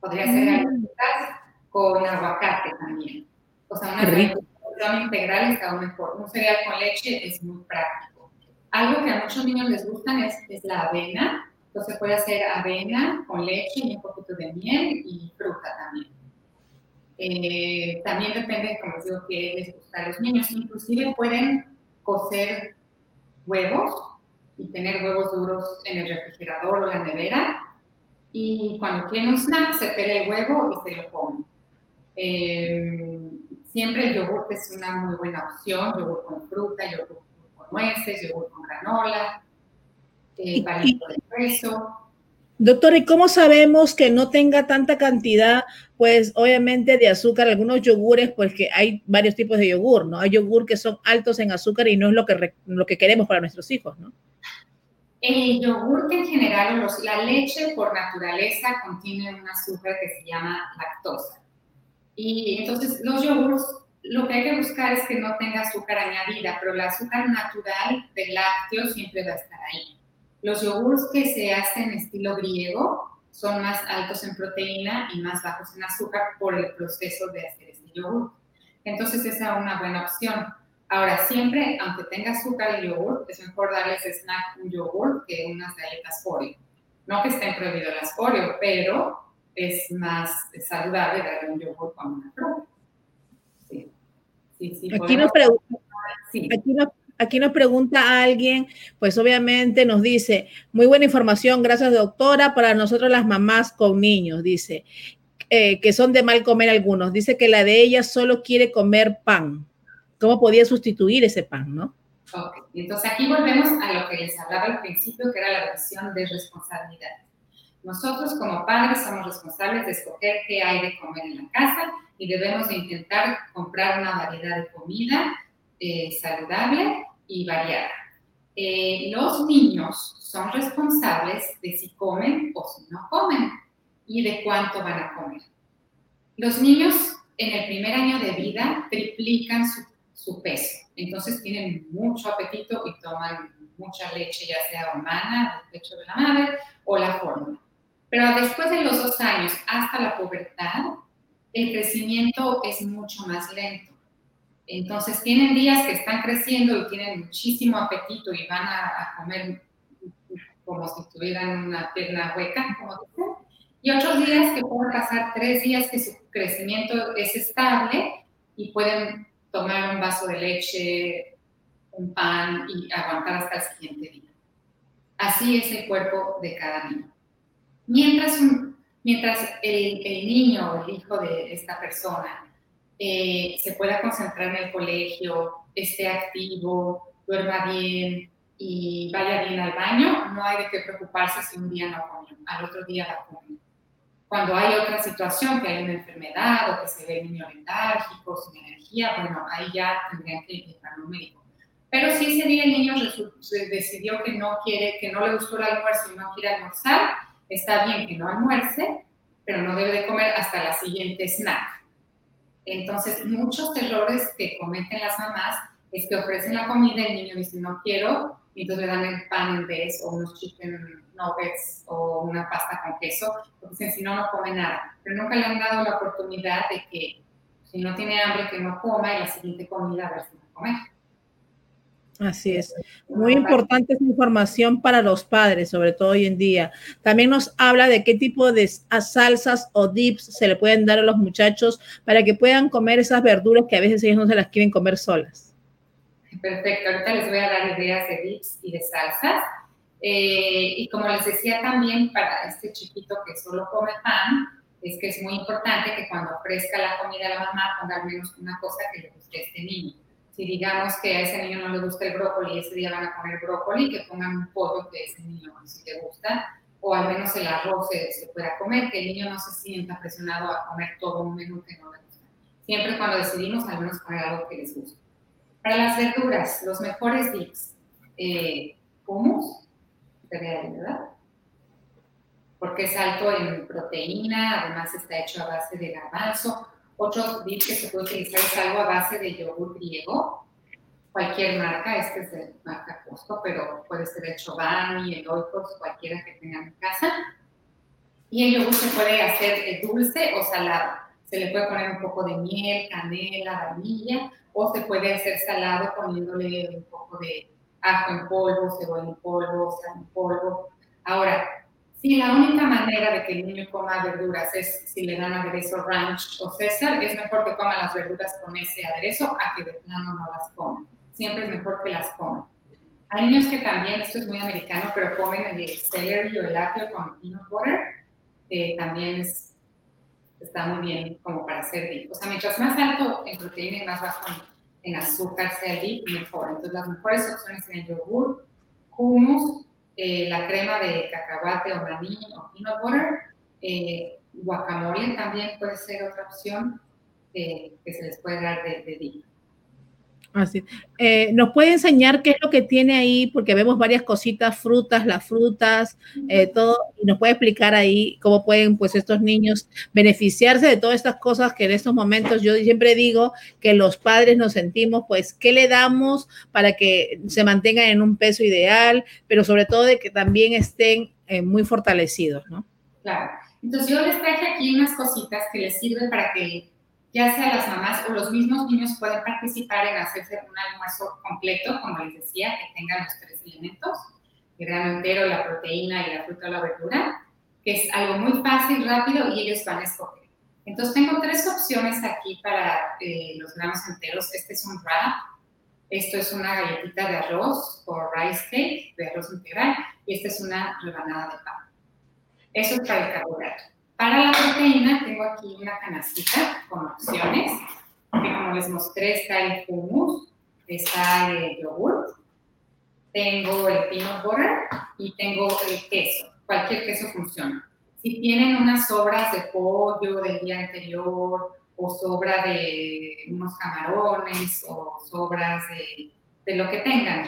Podría ser mm. galletitas con aguacate también. O sea, una nutrición integral está mejor. Un cereal con leche es muy práctico. Algo que a muchos niños les gusta es, es la avena. Entonces puede hacer avena con leche y un poquito de miel y fruta también. Eh, también depende, como digo, qué les gusta a los niños. Inclusive pueden cocer huevos y tener huevos duros en el refrigerador o la nevera. Y cuando quieren un snack, se pela el huevo y se lo comen. Eh, siempre el yogur es una muy buena opción, yogur con fruta, yogur con nueces, yogur con granola, eh, palito de queso. Doctor, ¿y cómo sabemos que no tenga tanta cantidad, pues obviamente de azúcar? Algunos yogures, pues que hay varios tipos de yogur, ¿no? Hay yogur que son altos en azúcar y no es lo que, lo que queremos para nuestros hijos, ¿no? El yogur en general, los, la leche por naturaleza contiene un azúcar que se llama lactosa. Y entonces los yogures, lo que hay que buscar es que no tenga azúcar añadida, pero el azúcar natural del lácteo siempre va a estar ahí. Los yogures que se hacen estilo griego son más altos en proteína y más bajos en azúcar por el proceso de hacer este yogur. Entonces esa es una buena opción. Ahora, siempre, aunque tenga azúcar el yogur, es mejor darles snack un yogur que unas galletas Oreo. No que estén prohibidos las Oreo, pero es más saludable darle un yogur con una fruta. Sí. Sí, aquí, nos pregunta, aquí, nos, aquí nos pregunta alguien, pues obviamente nos dice, muy buena información, gracias doctora, para nosotros las mamás con niños, dice, eh, que son de mal comer algunos, dice que la de ella solo quiere comer pan. ¿Cómo podía sustituir ese pan, no? Ok, entonces aquí volvemos a lo que les hablaba al principio, que era la visión de responsabilidad. Nosotros como padres somos responsables de escoger qué hay de comer en la casa y debemos de intentar comprar una variedad de comida eh, saludable y variada. Eh, los niños son responsables de si comen o si no comen y de cuánto van a comer. Los niños en el primer año de vida triplican su, su peso, entonces tienen mucho apetito y toman mucha leche, ya sea humana, del pecho de la madre o la fórmula. Pero después de los dos años hasta la pubertad, el crecimiento es mucho más lento. Entonces tienen días que están creciendo y tienen muchísimo apetito y van a, comer como si tuvieran una pierna hueca, como dicen. Y otros días que pueden pasar tres días que su crecimiento es estable y pueden tomar un vaso de leche, un pan y aguantar hasta el siguiente día. Así es el cuerpo de cada niño. Mientras un mientras el, el niño o el hijo de esta persona eh, se pueda concentrar en el colegio, esté activo, duerma bien y vaya bien al baño, no hay de qué preocuparse si un día no comió, al otro día la come. Cuando hay otra situación, que hay una enfermedad o que se ve el niño letárgico, sin energía, bueno, ahí ya tendrían que ir a un médico. Pero si ese día el niño decidió que no quiere, que no le gustó el almuerzo y no quiere almorzar, está bien que no almuerce, pero no debe de comer hasta la siguiente snack. Entonces, muchos errores que cometen las mamás es que ofrecen la comida y el niño dice no quiero, y entonces le dan el pan en vez o unos chicken nuggets o una pasta con queso, porque dicen si no, no come nada. Pero nunca le han dado la oportunidad de que si no tiene hambre, que no coma y la siguiente comida a ver si va a comer. Así es. Muy importante esa información para los padres, sobre todo hoy en día. También nos habla de qué tipo de salsas o dips se le pueden dar a los muchachos para que puedan comer esas verduras que a veces ellos no se las quieren comer solas. Perfecto. Ahorita les voy a dar ideas de dips y de salsas. Eh, y como les decía también para este chiquito que solo come pan, es que es muy importante que cuando ofrezca la comida a la mamá ponga al menos una cosa que le guste a este niño si digamos que a ese niño no le gusta el brócoli ese día van a comer brócoli, que pongan un pollo que ese niño sí le gusta, o al menos el arroz se, pueda comer, que el niño no se sienta presionado a comer todo un menú que no le gusta. Siempre cuando decidimos, al menos comer algo que les guste. Para las verduras, los mejores dips, eh, hummus, ¿verdad? Porque es alto en proteína, además está hecho a base de garbanzo, otro dip que se puede utilizar es algo a base de yogur griego, cualquier marca, este es de marca Costco, pero puede ser el Chobani, el Oikos, cualquiera que tenga en casa. Y el yogur se puede hacer dulce o salado. Se le puede poner un poco de miel, canela, vainilla, o se puede hacer salado poniéndole un poco de ajo en polvo, cebolla en polvo, sal en polvo. Ahora, si la única manera de que el niño coma verduras es si le dan aderezo ranch o César, es mejor que coma las verduras con ese aderezo a que de plano no las coma. Siempre es mejor que las coma. Hay niños que también, esto es muy americano, pero comen el celery o el apio con peanut butter, que también está muy bien como para hacer dip. O sea, mientras más alto en proteína y más bajo en, azúcar sea el dip, mejor. Entonces, las mejores opciones son el yogur, hummus, eh, la crema de cacahuate o maní o peanut butter. Eh, guacamole también puede ser otra opción que se les puede dar de, de dip. Así. Eh, ¿Nos puede enseñar qué es lo que tiene ahí? Porque vemos varias cositas, frutas, las frutas, todo, y nos puede explicar ahí cómo pueden, pues, estos niños beneficiarse de todas estas cosas que en estos momentos yo siempre digo que los padres nos sentimos, pues, ¿qué le damos para que se mantengan en un peso ideal, pero sobre todo de que también estén eh, muy fortalecidos, ¿no? Claro. Entonces yo les traje aquí unas cositas que les sirven para que ya sea las mamás o los mismos niños pueden participar en hacerse un almuerzo completo, como les decía, que tengan los tres elementos, el grano entero, la proteína y la fruta o la verdura, que es algo muy fácil, rápido y ellos van a escoger. Entonces tengo tres opciones aquí para eh, los granos enteros. Este es un wrap, esto es una galletita de arroz o rice cake de arroz integral y esta es una rebanada de pan. Eso es para el carbohidrato. Para la proteína tengo aquí una canastita con opciones, que como les mostré está el hummus, está el yogur, tengo el peanut butter y tengo el queso. Cualquier queso funciona. Si tienen unas sobras de pollo del día anterior o sobra de unos camarones o sobras de, de lo que tengan,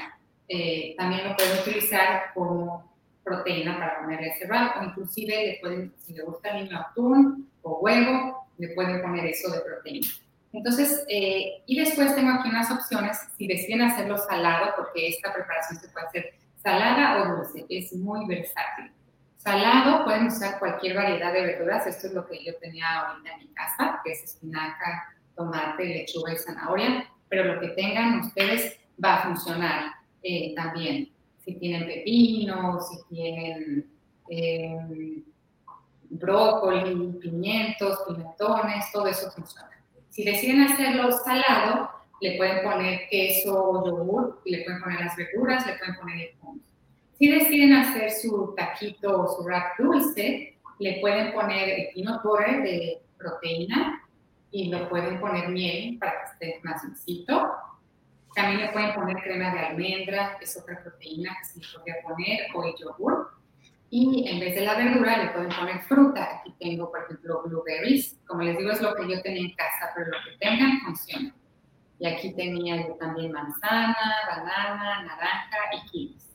eh, también lo pueden utilizar como proteína para ponerle ese wrap, o inclusive le pueden, si le gusta niño atún o huevo, le pueden poner eso de proteína. Entonces, eh, y después tengo aquí unas opciones, si deciden hacerlo salado, porque esta preparación se puede hacer salada o dulce, es muy versátil. Salado, pueden usar cualquier variedad de verduras, esto es lo que yo tenía ahorita en mi casa, que es espinaca, tomate, lechuga y zanahoria, pero lo que tengan ustedes va a funcionar eh, también si tienen pepino, si tienen eh, brócoli, pimientos, pimentones, todo eso funciona. Si deciden hacerlo salado, le pueden poner queso yogur, le pueden poner las verduras, le pueden poner el hummus. Si deciden hacer su taquito o su wrap dulce, le pueden poner el peanut butter de proteína y lo pueden poner miel para que esté más sencillo. También le pueden poner crema de almendra, es otra proteína que se le podría poner, o el yogur. Y en vez de la verdura le pueden poner fruta. Aquí tengo, por ejemplo, blueberries. Como les digo, es lo que yo tenía en casa, pero lo que tengan funciona. Y aquí tenía yo también manzana, banana, naranja y kiwis.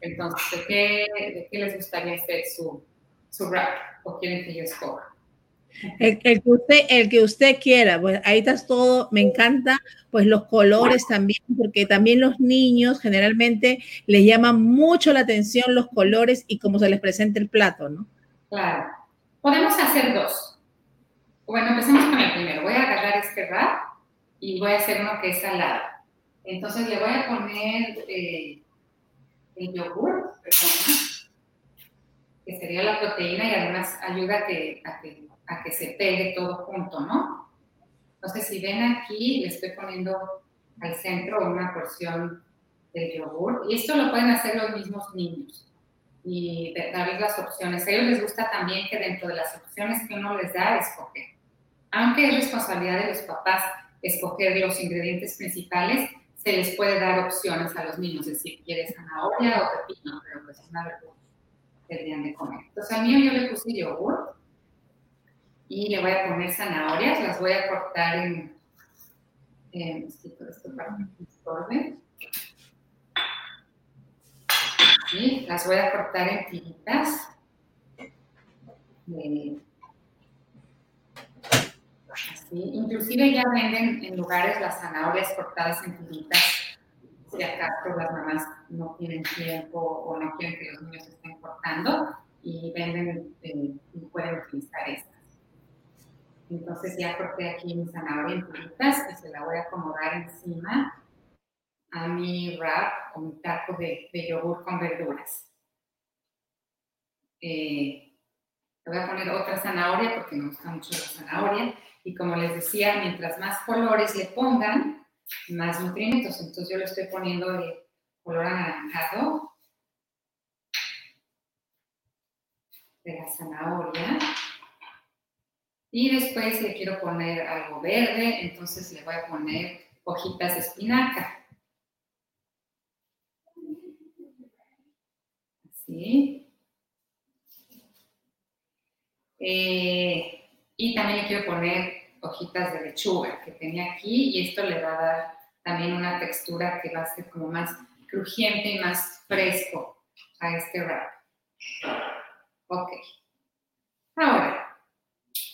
Entonces, ¿de qué, de qué les gustaría hacer su, su wrap? ¿O quieren que yo escoja? El, que usted, el que usted quiera, pues ahí está todo, me encanta, pues los colores también, porque también los niños generalmente les llaman mucho la atención los colores y cómo se les presenta el plato, ¿no? Claro. Podemos hacer dos. Bueno, empecemos con el primero. Voy a agarrar este wrap y voy a hacer uno que es salado. Entonces le voy a poner eh, el yogur, que sería la proteína y además ayuda a que a que se pegue todo junto, ¿no? Entonces, si ven aquí, le estoy poniendo al centro una porción de yogur. Y esto lo pueden hacer los mismos niños y darles las opciones. A ellos les gusta también que dentro de las opciones que uno les da, escoger. Aunque es responsabilidad de los papás escoger los ingredientes principales, se les puede dar opciones a los niños, es decir, quieres zanahoria o pepino, pero pues una verdura deberían de comer. Entonces, al mío yo le puse yogur y le voy a poner zanahorias, las voy a cortar en, en esto para que ¿Sí? Las voy a cortar en tiritas. así. Inclusive ya venden en lugares las zanahorias cortadas en tiritas, si acaso las mamás no tienen tiempo o no quieren que los niños estén cortando, y venden eh, y pueden utilizar estas. Entonces ya corté aquí mi zanahoria en tiritas y se la voy a acomodar encima a mi wrap o mi taco de, yogur con verduras. Eh, voy a poner otra zanahoria porque me gusta mucho la zanahoria. Y como les decía, mientras más colores le pongan, más nutrientes. Entonces yo le estoy poniendo de color anaranjado de la zanahoria. Y después le quiero poner algo verde, entonces le voy a poner hojitas de espinaca. Así. Eh, y también quiero poner hojitas de lechuga que tenía aquí y esto le va a dar también una textura que va a ser como más crujiente y más fresco a este wrap. Ok. Ahora,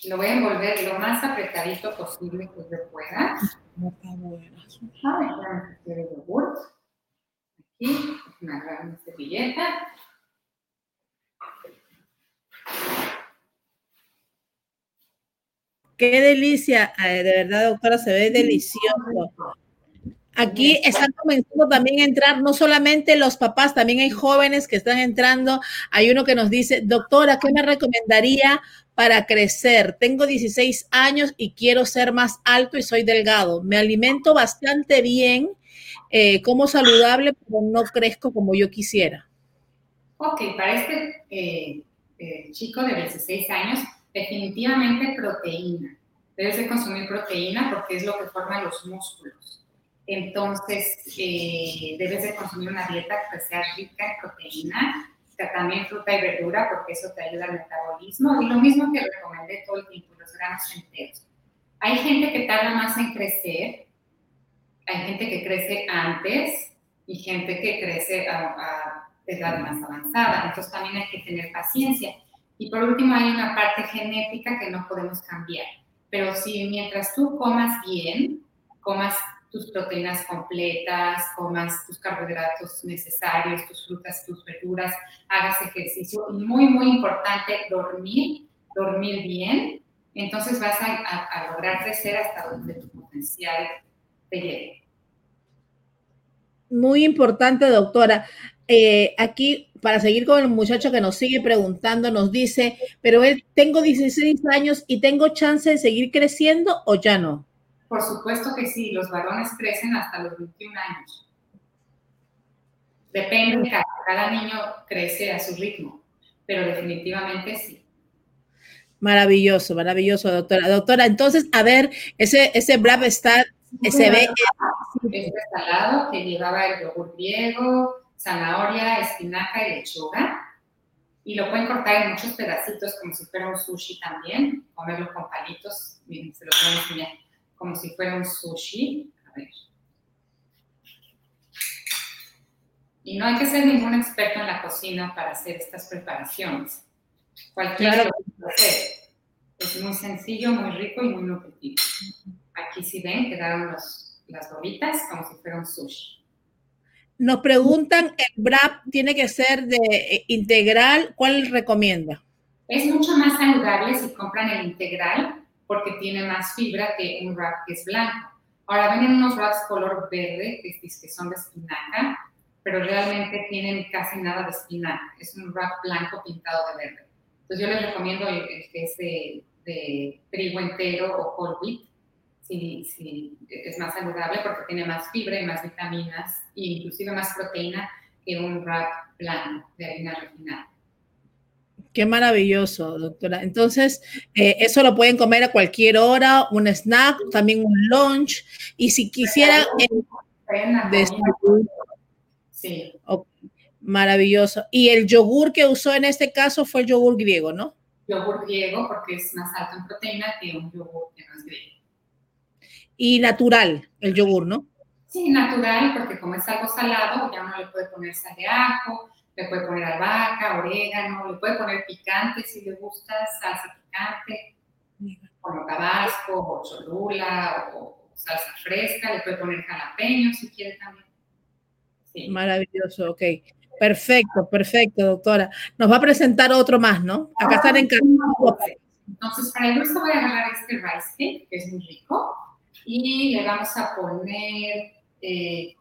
lo voy a envolver lo más apretadito posible que yo pueda. No está bueno. Ah, el yogur. Aquí, una gran servilleta. Qué delicia, eh, de verdad, doctora, se ve delicioso. Aquí están comenzando también a entrar no solamente los papás, también hay jóvenes que están entrando. Hay uno que nos dice, doctora, ¿qué me recomendaría para crecer? Tengo 16 años y quiero ser más alto y soy delgado. Me alimento bastante bien, eh, como saludable, pero no crezco como yo quisiera. Ok, para este eh, eh, chico de 16 años, definitivamente proteína. Debes de consumir proteína porque es lo que forma los músculos. Entonces, eh, debes de consumir una dieta que sea rica en proteína, también fruta y verdura, porque eso te ayuda al metabolismo. Y lo mismo que recomendé todo el tiempo, los granos enteros. Hay gente que tarda más en crecer, hay gente que crece antes y gente que crece a, a edad más avanzada. Entonces, también hay que tener paciencia. Y por último, hay una parte genética que no podemos cambiar. Pero si mientras tú comas bien, comas tus proteínas completas, comas tus carbohidratos necesarios, tus frutas, tus verduras, hagas ejercicio. Muy, muy importante, dormir, dormir bien. Entonces vas a, lograr crecer hasta donde tu potencial te llegue. Muy importante, doctora. Eh, aquí, para seguir con el muchacho que nos sigue preguntando, nos dice, pero él, tengo 16 años y tengo chance de seguir creciendo o ya no. Por supuesto que sí, los varones crecen hasta los 21 años. Depende, cada, cada niño crece a su ritmo, pero definitivamente sí. Maravilloso, maravilloso, doctora. Doctora, entonces, a ver, ese, ese Brab está, se ve. Este salado que llevaba el yogur griego, zanahoria, espinaca y lechuga. Y lo pueden cortar en muchos pedacitos, como si fuera un sushi también. Comerlo con palitos. Miren, se lo pueden enseñar. Como si fuera un sushi. A ver. Y no hay que ser ningún experto en la cocina para hacer estas preparaciones. Cualquiera lo puede hacer. Es muy sencillo, muy rico y muy nutritivo. Aquí si ven, quedaron los, las bolitas como si fuera un sushi. Nos preguntan, ¿el BRAP tiene que ser de eh, integral? ¿Cuál recomienda? Es mucho más saludable si compran el integral porque tiene más fibra que un wrap que es blanco. Ahora vienen unos wraps color verde que, que son de espinaca, pero realmente tienen casi nada de espinaca. Es un wrap blanco pintado de verde. Entonces yo les recomiendo el, que es de, trigo entero o whole wheat, si, si, es más saludable porque tiene más fibra y más vitaminas e inclusive más proteína que un wrap blanco de harina refinada. Qué maravilloso, doctora. Entonces, eh, eso lo pueden comer a cualquier hora, un snack, también un lunch. Y si quisieran... sí. Maravilloso. Y el yogur que usó en este caso fue el yogur griego, ¿no? Yogur griego porque es más alto en proteína que un yogur que no es griego. Y natural, el yogur, ¿no? Sí, natural, porque como es algo salado, ya uno le puede poner sal de ajo, le puede poner albahaca, orégano, le puede poner picante si le gusta, salsa picante, como tabasco, o cholula, o salsa fresca, le puede poner jalapeño si quiere también. Sí. Maravilloso, ok. Perfecto, perfecto, doctora. Nos va a presentar otro más, ¿no? Acá están en Entonces, para el dulce voy a agarrar este rice cake, que es muy rico, y le vamos a poner, eh,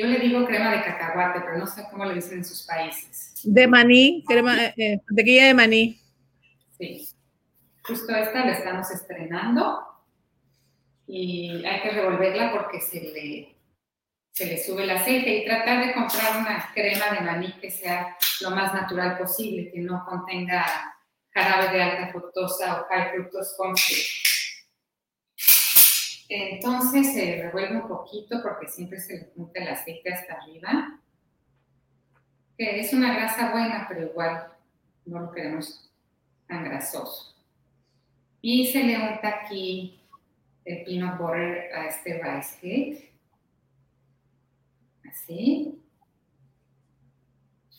yo le digo crema de cacahuate, pero no sé cómo le dicen en sus países. De maní, crema, eh, eh de maní. Sí. Justo esta la estamos estrenando y hay que revolverla porque se le se le sube el aceite y tratar de comprar una crema de maní que sea lo más natural posible, que no contenga jarabe de alta fructosa o high fructose corn Entonces se revuelve un poquito porque siempre se le junta el aceite hasta arriba, que es una grasa buena, pero igual no lo queremos tan grasoso. Y se le unta aquí el peanut butter a este rice cake así,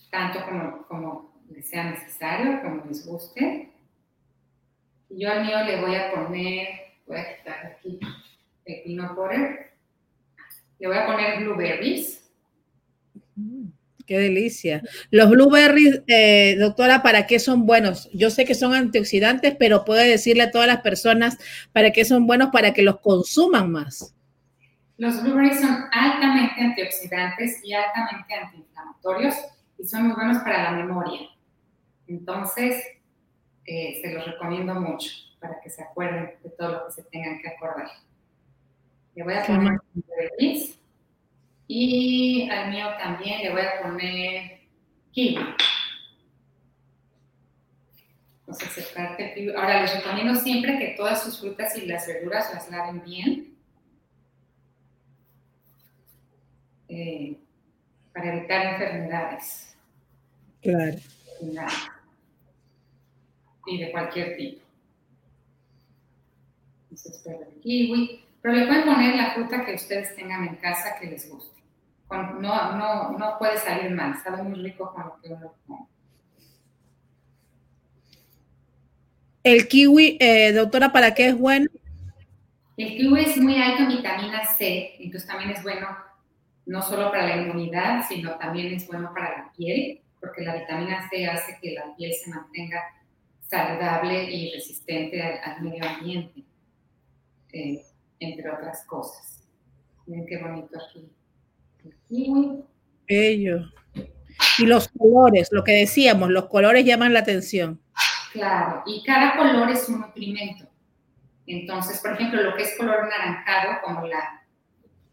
tanto como, sea necesario, como les guste. Yo al mío le voy a poner, voy a quitar aquí el peanut butter, le voy a poner blueberries. Mm, qué delicia. Los blueberries, eh, doctora, ¿para qué son buenos? Yo sé que son antioxidantes, pero puede decirle a todas las personas para qué son buenos para que los consuman más. Los blueberries son altamente antioxidantes y altamente antiinflamatorios y son muy buenos para la memoria. Entonces, eh, se los recomiendo mucho para que se acuerden de todo lo que se tengan que acordar. Le voy a poner blueberries y al mío también le voy a poner kiwi. Entonces, Ahora les recomiendo siempre que todas sus frutas y las verduras las laven bien Eh, para evitar enfermedades. Claro. Y de cualquier tipo. Entonces, el kiwi. Pero le pueden poner la fruta que ustedes tengan en casa que les guste. no, no, no puede salir mal, sabe muy rico con lo que uno pone. El kiwi, eh, doctora, ¿para qué es bueno? El kiwi es muy alto en vitamina C, entonces también es bueno no solo para la inmunidad, sino también es bueno para la piel, porque la vitamina C hace que la piel se mantenga saludable y resistente al, medio ambiente, eh, entre otras cosas. Miren qué bonito aquí. Bello. Y los colores, lo que decíamos, los colores llaman la atención. Claro, y cada color es un nutrimento. Entonces, por ejemplo, lo que es color naranjado, como la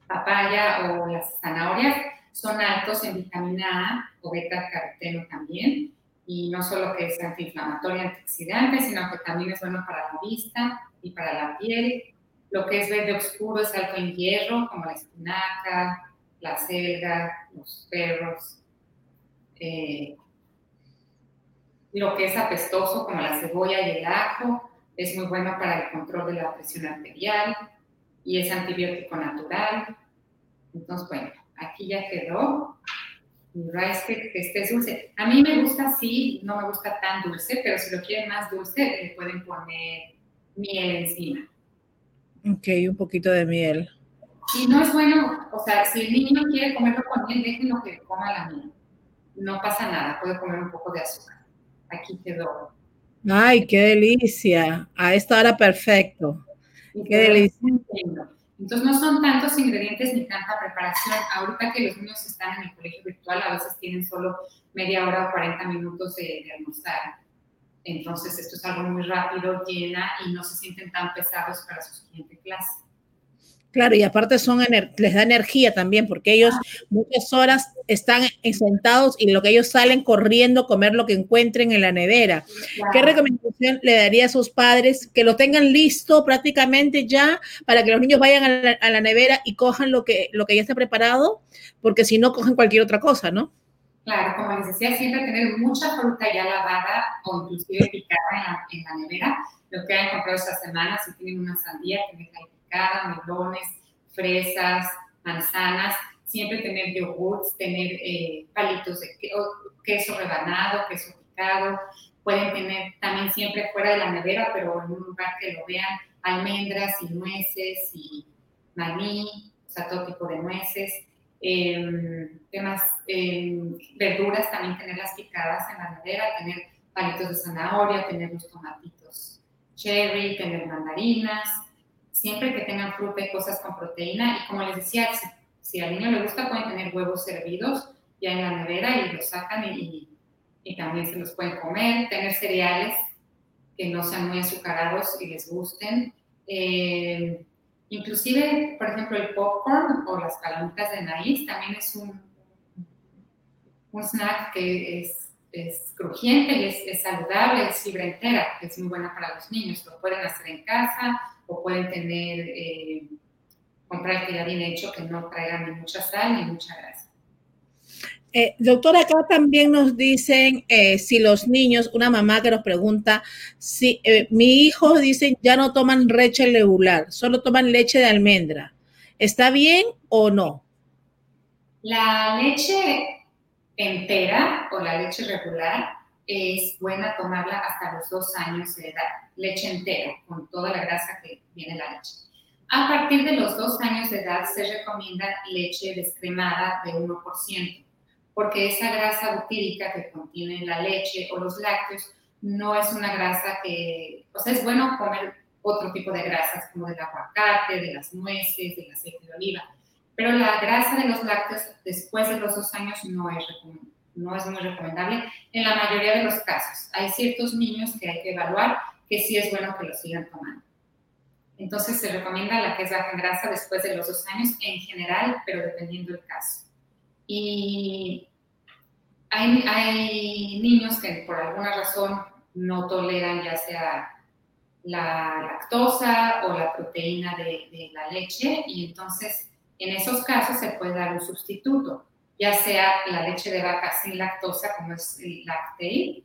papaya o las zanahorias son altos en vitamina A o beta caroteno también. y no solo que es antiinflamatorio, antioxidante, sino que también es bueno para la vista y para la piel. Lo que es verde oscuro es alto en hierro, como la espinaca, la selga, los perros. Eh, lo que es apestoso, como la cebolla y el ajo, es muy bueno para el control de la presión arterial y es antibiótico natural. Entonces, bueno, aquí ya quedó. Mi rice cake que esté dulce. A mí me gusta así, no me gusta tan dulce, pero si lo quieren más dulce, le pueden poner miel encima. Ok, un poquito de miel. Y no es bueno, o sea, si el niño quiere comerlo con miel, déjenlo que coma la miel. No pasa nada, puede comer un poco de azúcar. Aquí quedó. Ay, qué delicia. A esta hora perfecto. Qué delicia. Entonces no son tantos ingredientes ni tanta preparación. Ahorita que los niños están en el colegio virtual, a veces tienen solo media hora o 40 minutos de, de almorzar. Entonces esto es algo muy rápido, llena y no se sienten tan pesados para su siguiente clase. Claro, y aparte son les da energía también, porque ellos muchas horas están sentados y lo que ellos salen corriendo a comer lo que encuentren en la nevera. ¿Qué recomendación le daría a sus padres que lo tengan listo prácticamente ya para que los niños vayan a la, nevera y cojan lo que, lo que ya está preparado? Porque si no, cogen cualquier otra cosa, ¿no? Claro, como les decía, siempre tener mucha fruta ya lavada o inclusive picada en la, nevera. Lo que han comprado esta semana, si tienen una sandía, tener melones, fresas, manzanas, siempre tener yogurts, tener eh, palitos de queso rebanado, queso picado, pueden tener también siempre fuera de la nevera, pero en un lugar que lo vean, almendras y nueces y maní, o sea, todo tipo de nueces. Eh, más? Em, verduras también tenerlas picadas en la nevera, tener palitos de zanahoria, tener los tomatitos cherry, tener mandarinas, siempre que tengan fruta y cosas con proteína. Y como les decía, si, al niño le gusta, pueden tener huevos servidos ya en la nevera y los sacan y, y, también se los pueden comer. Tener cereales que no sean muy azucarados y les gusten. Eh, inclusive, por ejemplo, el popcorn o las palomitas de maíz también es un, un snack que es, es crujiente y es, es, saludable, es fibra entera, que es muy buena para los niños. Lo pueden hacer en casa o pueden tener, eh, comprar que ya viene hecho que no traiga ni mucha sal ni mucha grasa. Eh, doctora, acá también nos dicen eh, si los niños, una mamá que nos pregunta, si mi hijo dicen ya no toman leche regular, solo toman leche de almendra. ¿Está bien o no? La leche entera o la leche regular es buena tomarla hasta los dos años de edad, leche entera, con toda la grasa que viene la leche. A partir de los dos años de edad se recomienda leche descremada de 1%, porque esa grasa butírica que contiene la leche o los lácteos no es una grasa que, o sea, es bueno comer otro tipo de grasas como del aguacate, de las nueces, del aceite de oliva, pero la grasa de los lácteos después de los dos años no es no es muy recomendable en la mayoría de los casos. Hay ciertos niños que hay que evaluar que sí es bueno que lo sigan tomando. Entonces se recomienda la que es baja en grasa después de los dos años en general, pero dependiendo del caso. Y hay, hay niños que por alguna razón no toleran ya sea la lactosa o la proteína de, de la leche y entonces en esos casos se puede dar un sustituto ya sea la leche de vaca sin lactosa, como es el Lactaid.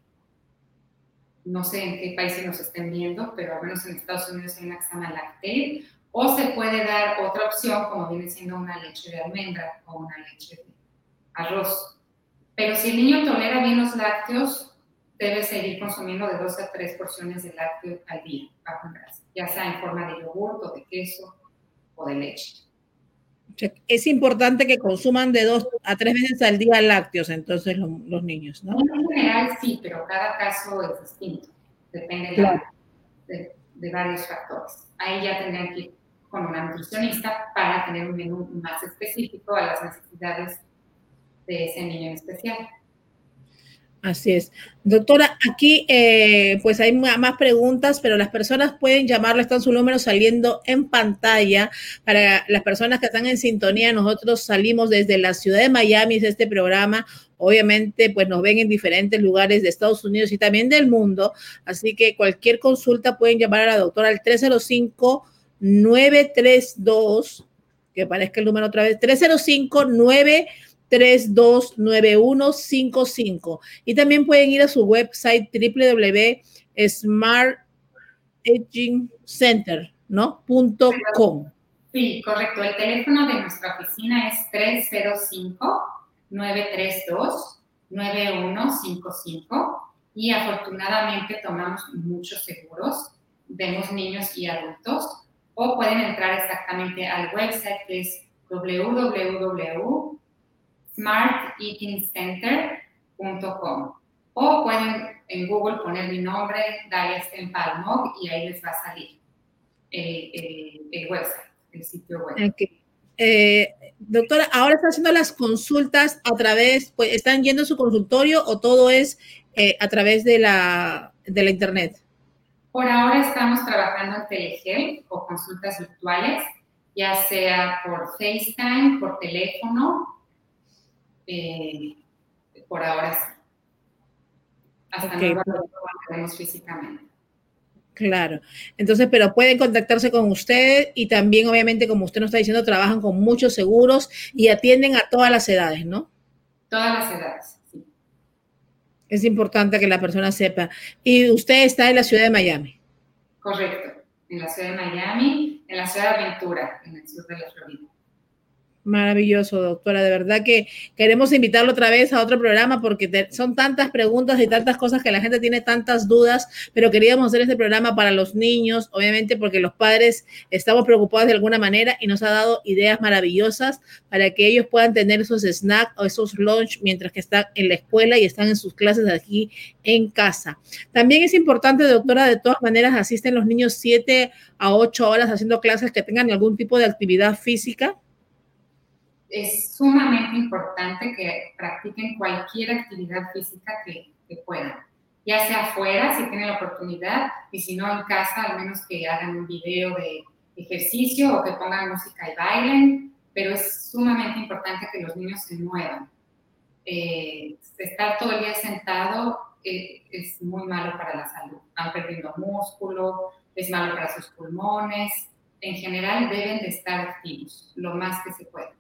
No sé en qué países nos estén viendo, pero al menos en Estados Unidos hay una que se llama Lactaid. O se puede dar otra opción, como viene siendo una leche de almendra o una leche de arroz. Pero si el niño tolera bien los lácteos, debe seguir consumiendo de dos a tres porciones de lácteo al día, bajo en grasa, ya sea en forma de yogur o de queso o de leche es importante que consuman de dos a tres veces al día lácteos, entonces los, niños, ¿no? En general sí, pero cada caso es distinto. Depende de, de, varios factores. Ahí ya tendrían que ir con una nutricionista para tener un menú más específico a las necesidades de ese niño especial. Así es. Doctora, aquí eh, pues hay más preguntas, pero las personas pueden llamarlo, están su número saliendo en pantalla. Para las personas que están en sintonía, nosotros salimos desde la ciudad de Miami, de este programa, obviamente pues nos ven en diferentes lugares de Estados Unidos y también del mundo, así que cualquier consulta pueden llamar a la doctora al 305 932 que parezca el número otra vez 305 9329155 y también pueden ir a su website www.smart ¿no? Punto com. Sí, correcto. El teléfono de nuestra oficina es 305-932-9155 y afortunadamente tomamos muchos seguros, vemos niños y adultos, o pueden entrar exactamente al website que es www.smarteatingcenter.com o pueden en Google poner mi nombre, Daya Stempalmog, y ahí les va a salir el, website, el sitio web. Eh, doctora, ahora está haciendo las consultas a través, pues, ¿están yendo a su consultorio o todo es eh, a través de la, de la internet? Por ahora estamos trabajando en telegel o consultas virtuales, ya sea por FaceTime, por teléfono, eh, por ahora sí. Hasta no lo tenemos físicamente. Claro. Entonces, pero pueden contactarse con usted y también, obviamente, como usted nos está diciendo, trabajan con muchos seguros y atienden a todas las edades, ¿no? Todas las edades, sí. Es importante que la persona sepa. Y usted está en la ciudad de Miami. Correcto, en la ciudad de Miami, en la ciudad de Aventura, en el sur de la Florida. Maravilloso, doctora. De verdad que queremos invitarlo otra vez a otro programa porque son tantas preguntas y tantas cosas que la gente tiene tantas dudas, pero queríamos hacer este programa para los niños, obviamente porque los padres estamos preocupados de alguna manera y nos ha dado ideas maravillosas para que ellos puedan tener esos snacks o esos lunch mientras que están en la escuela y están en sus clases aquí en casa. También es importante, doctora, de todas maneras asisten los niños siete a ocho horas haciendo clases que tengan algún tipo de actividad física es sumamente importante que practiquen cualquier actividad física que, puedan, ya sea afuera si tienen la oportunidad y si no en casa, al menos que hagan un video de ejercicio o que pongan música y bailen, pero es sumamente importante que los niños se muevan. Eh, estar todo el día sentado eh, es muy malo para la salud. Van perdiendo músculo, es malo para sus pulmones. En general deben de estar activos lo más que se pueda.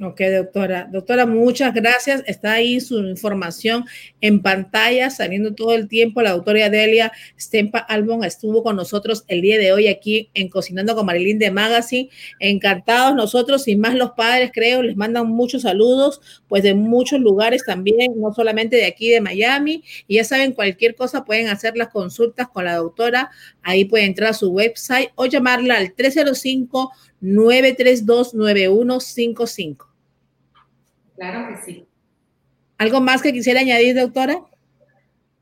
Ok, doctora. Doctora, muchas gracias. Está ahí su información en pantalla, saliendo todo el tiempo. La doctora Adelia Stempa Albon estuvo con nosotros el día de hoy aquí en Cocinando con Marilyn de Magazine. Encantados nosotros y más los padres, creo, les mandan muchos saludos, pues de muchos lugares también, no solamente de aquí de Miami. Y ya saben, cualquier cosa pueden hacer las consultas con la doctora. Ahí pueden entrar a su website o llamarla al 305 932-9155. Claro que sí. ¿Algo más que quisiera añadir, doctora?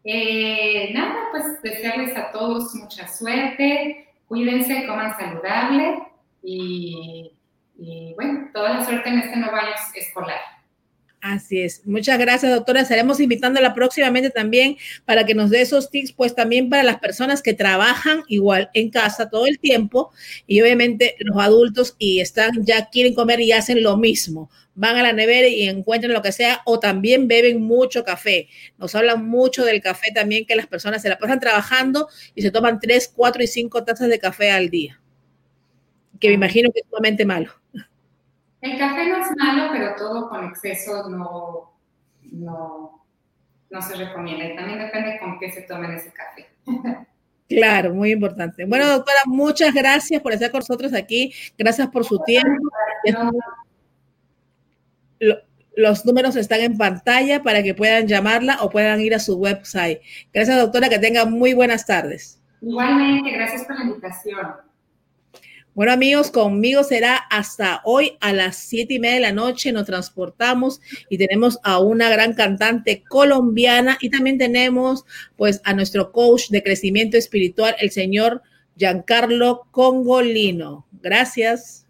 Eh, nada, pues desearles a todos mucha suerte, cuídense, coman saludable y, y bueno, toda la suerte en este nuevo año escolar. Así es. Muchas gracias, doctora. Estaremos invitándola próximamente también para que nos dé esos tips, pues también para las personas que trabajan igual en casa todo el tiempo y obviamente los adultos y están ya quieren comer y hacen lo mismo. Van a la nevera y encuentran lo que sea o también beben mucho café. Nos hablan mucho del café también que las personas se la pasan trabajando y se toman tres, cuatro y cinco tazas de café al día. Que me imagino que es sumamente malo. El café no es malo, pero todo con exceso no, no, se recomienda. Y también depende con qué se tomen ese café. Claro, muy importante. Bueno, doctora, muchas gracias por estar con nosotros aquí. Gracias por su tiempo. Los números están en pantalla para que puedan llamarla o puedan ir a su website. Gracias, doctora, que tenga muy buenas tardes. Igualmente, gracias por la invitación. Bueno amigos, conmigo será hasta hoy a las siete y media de la noche. Nos transportamos y tenemos a una gran cantante colombiana y también tenemos pues a nuestro coach de crecimiento espiritual, el señor Giancarlo Congolino. Gracias.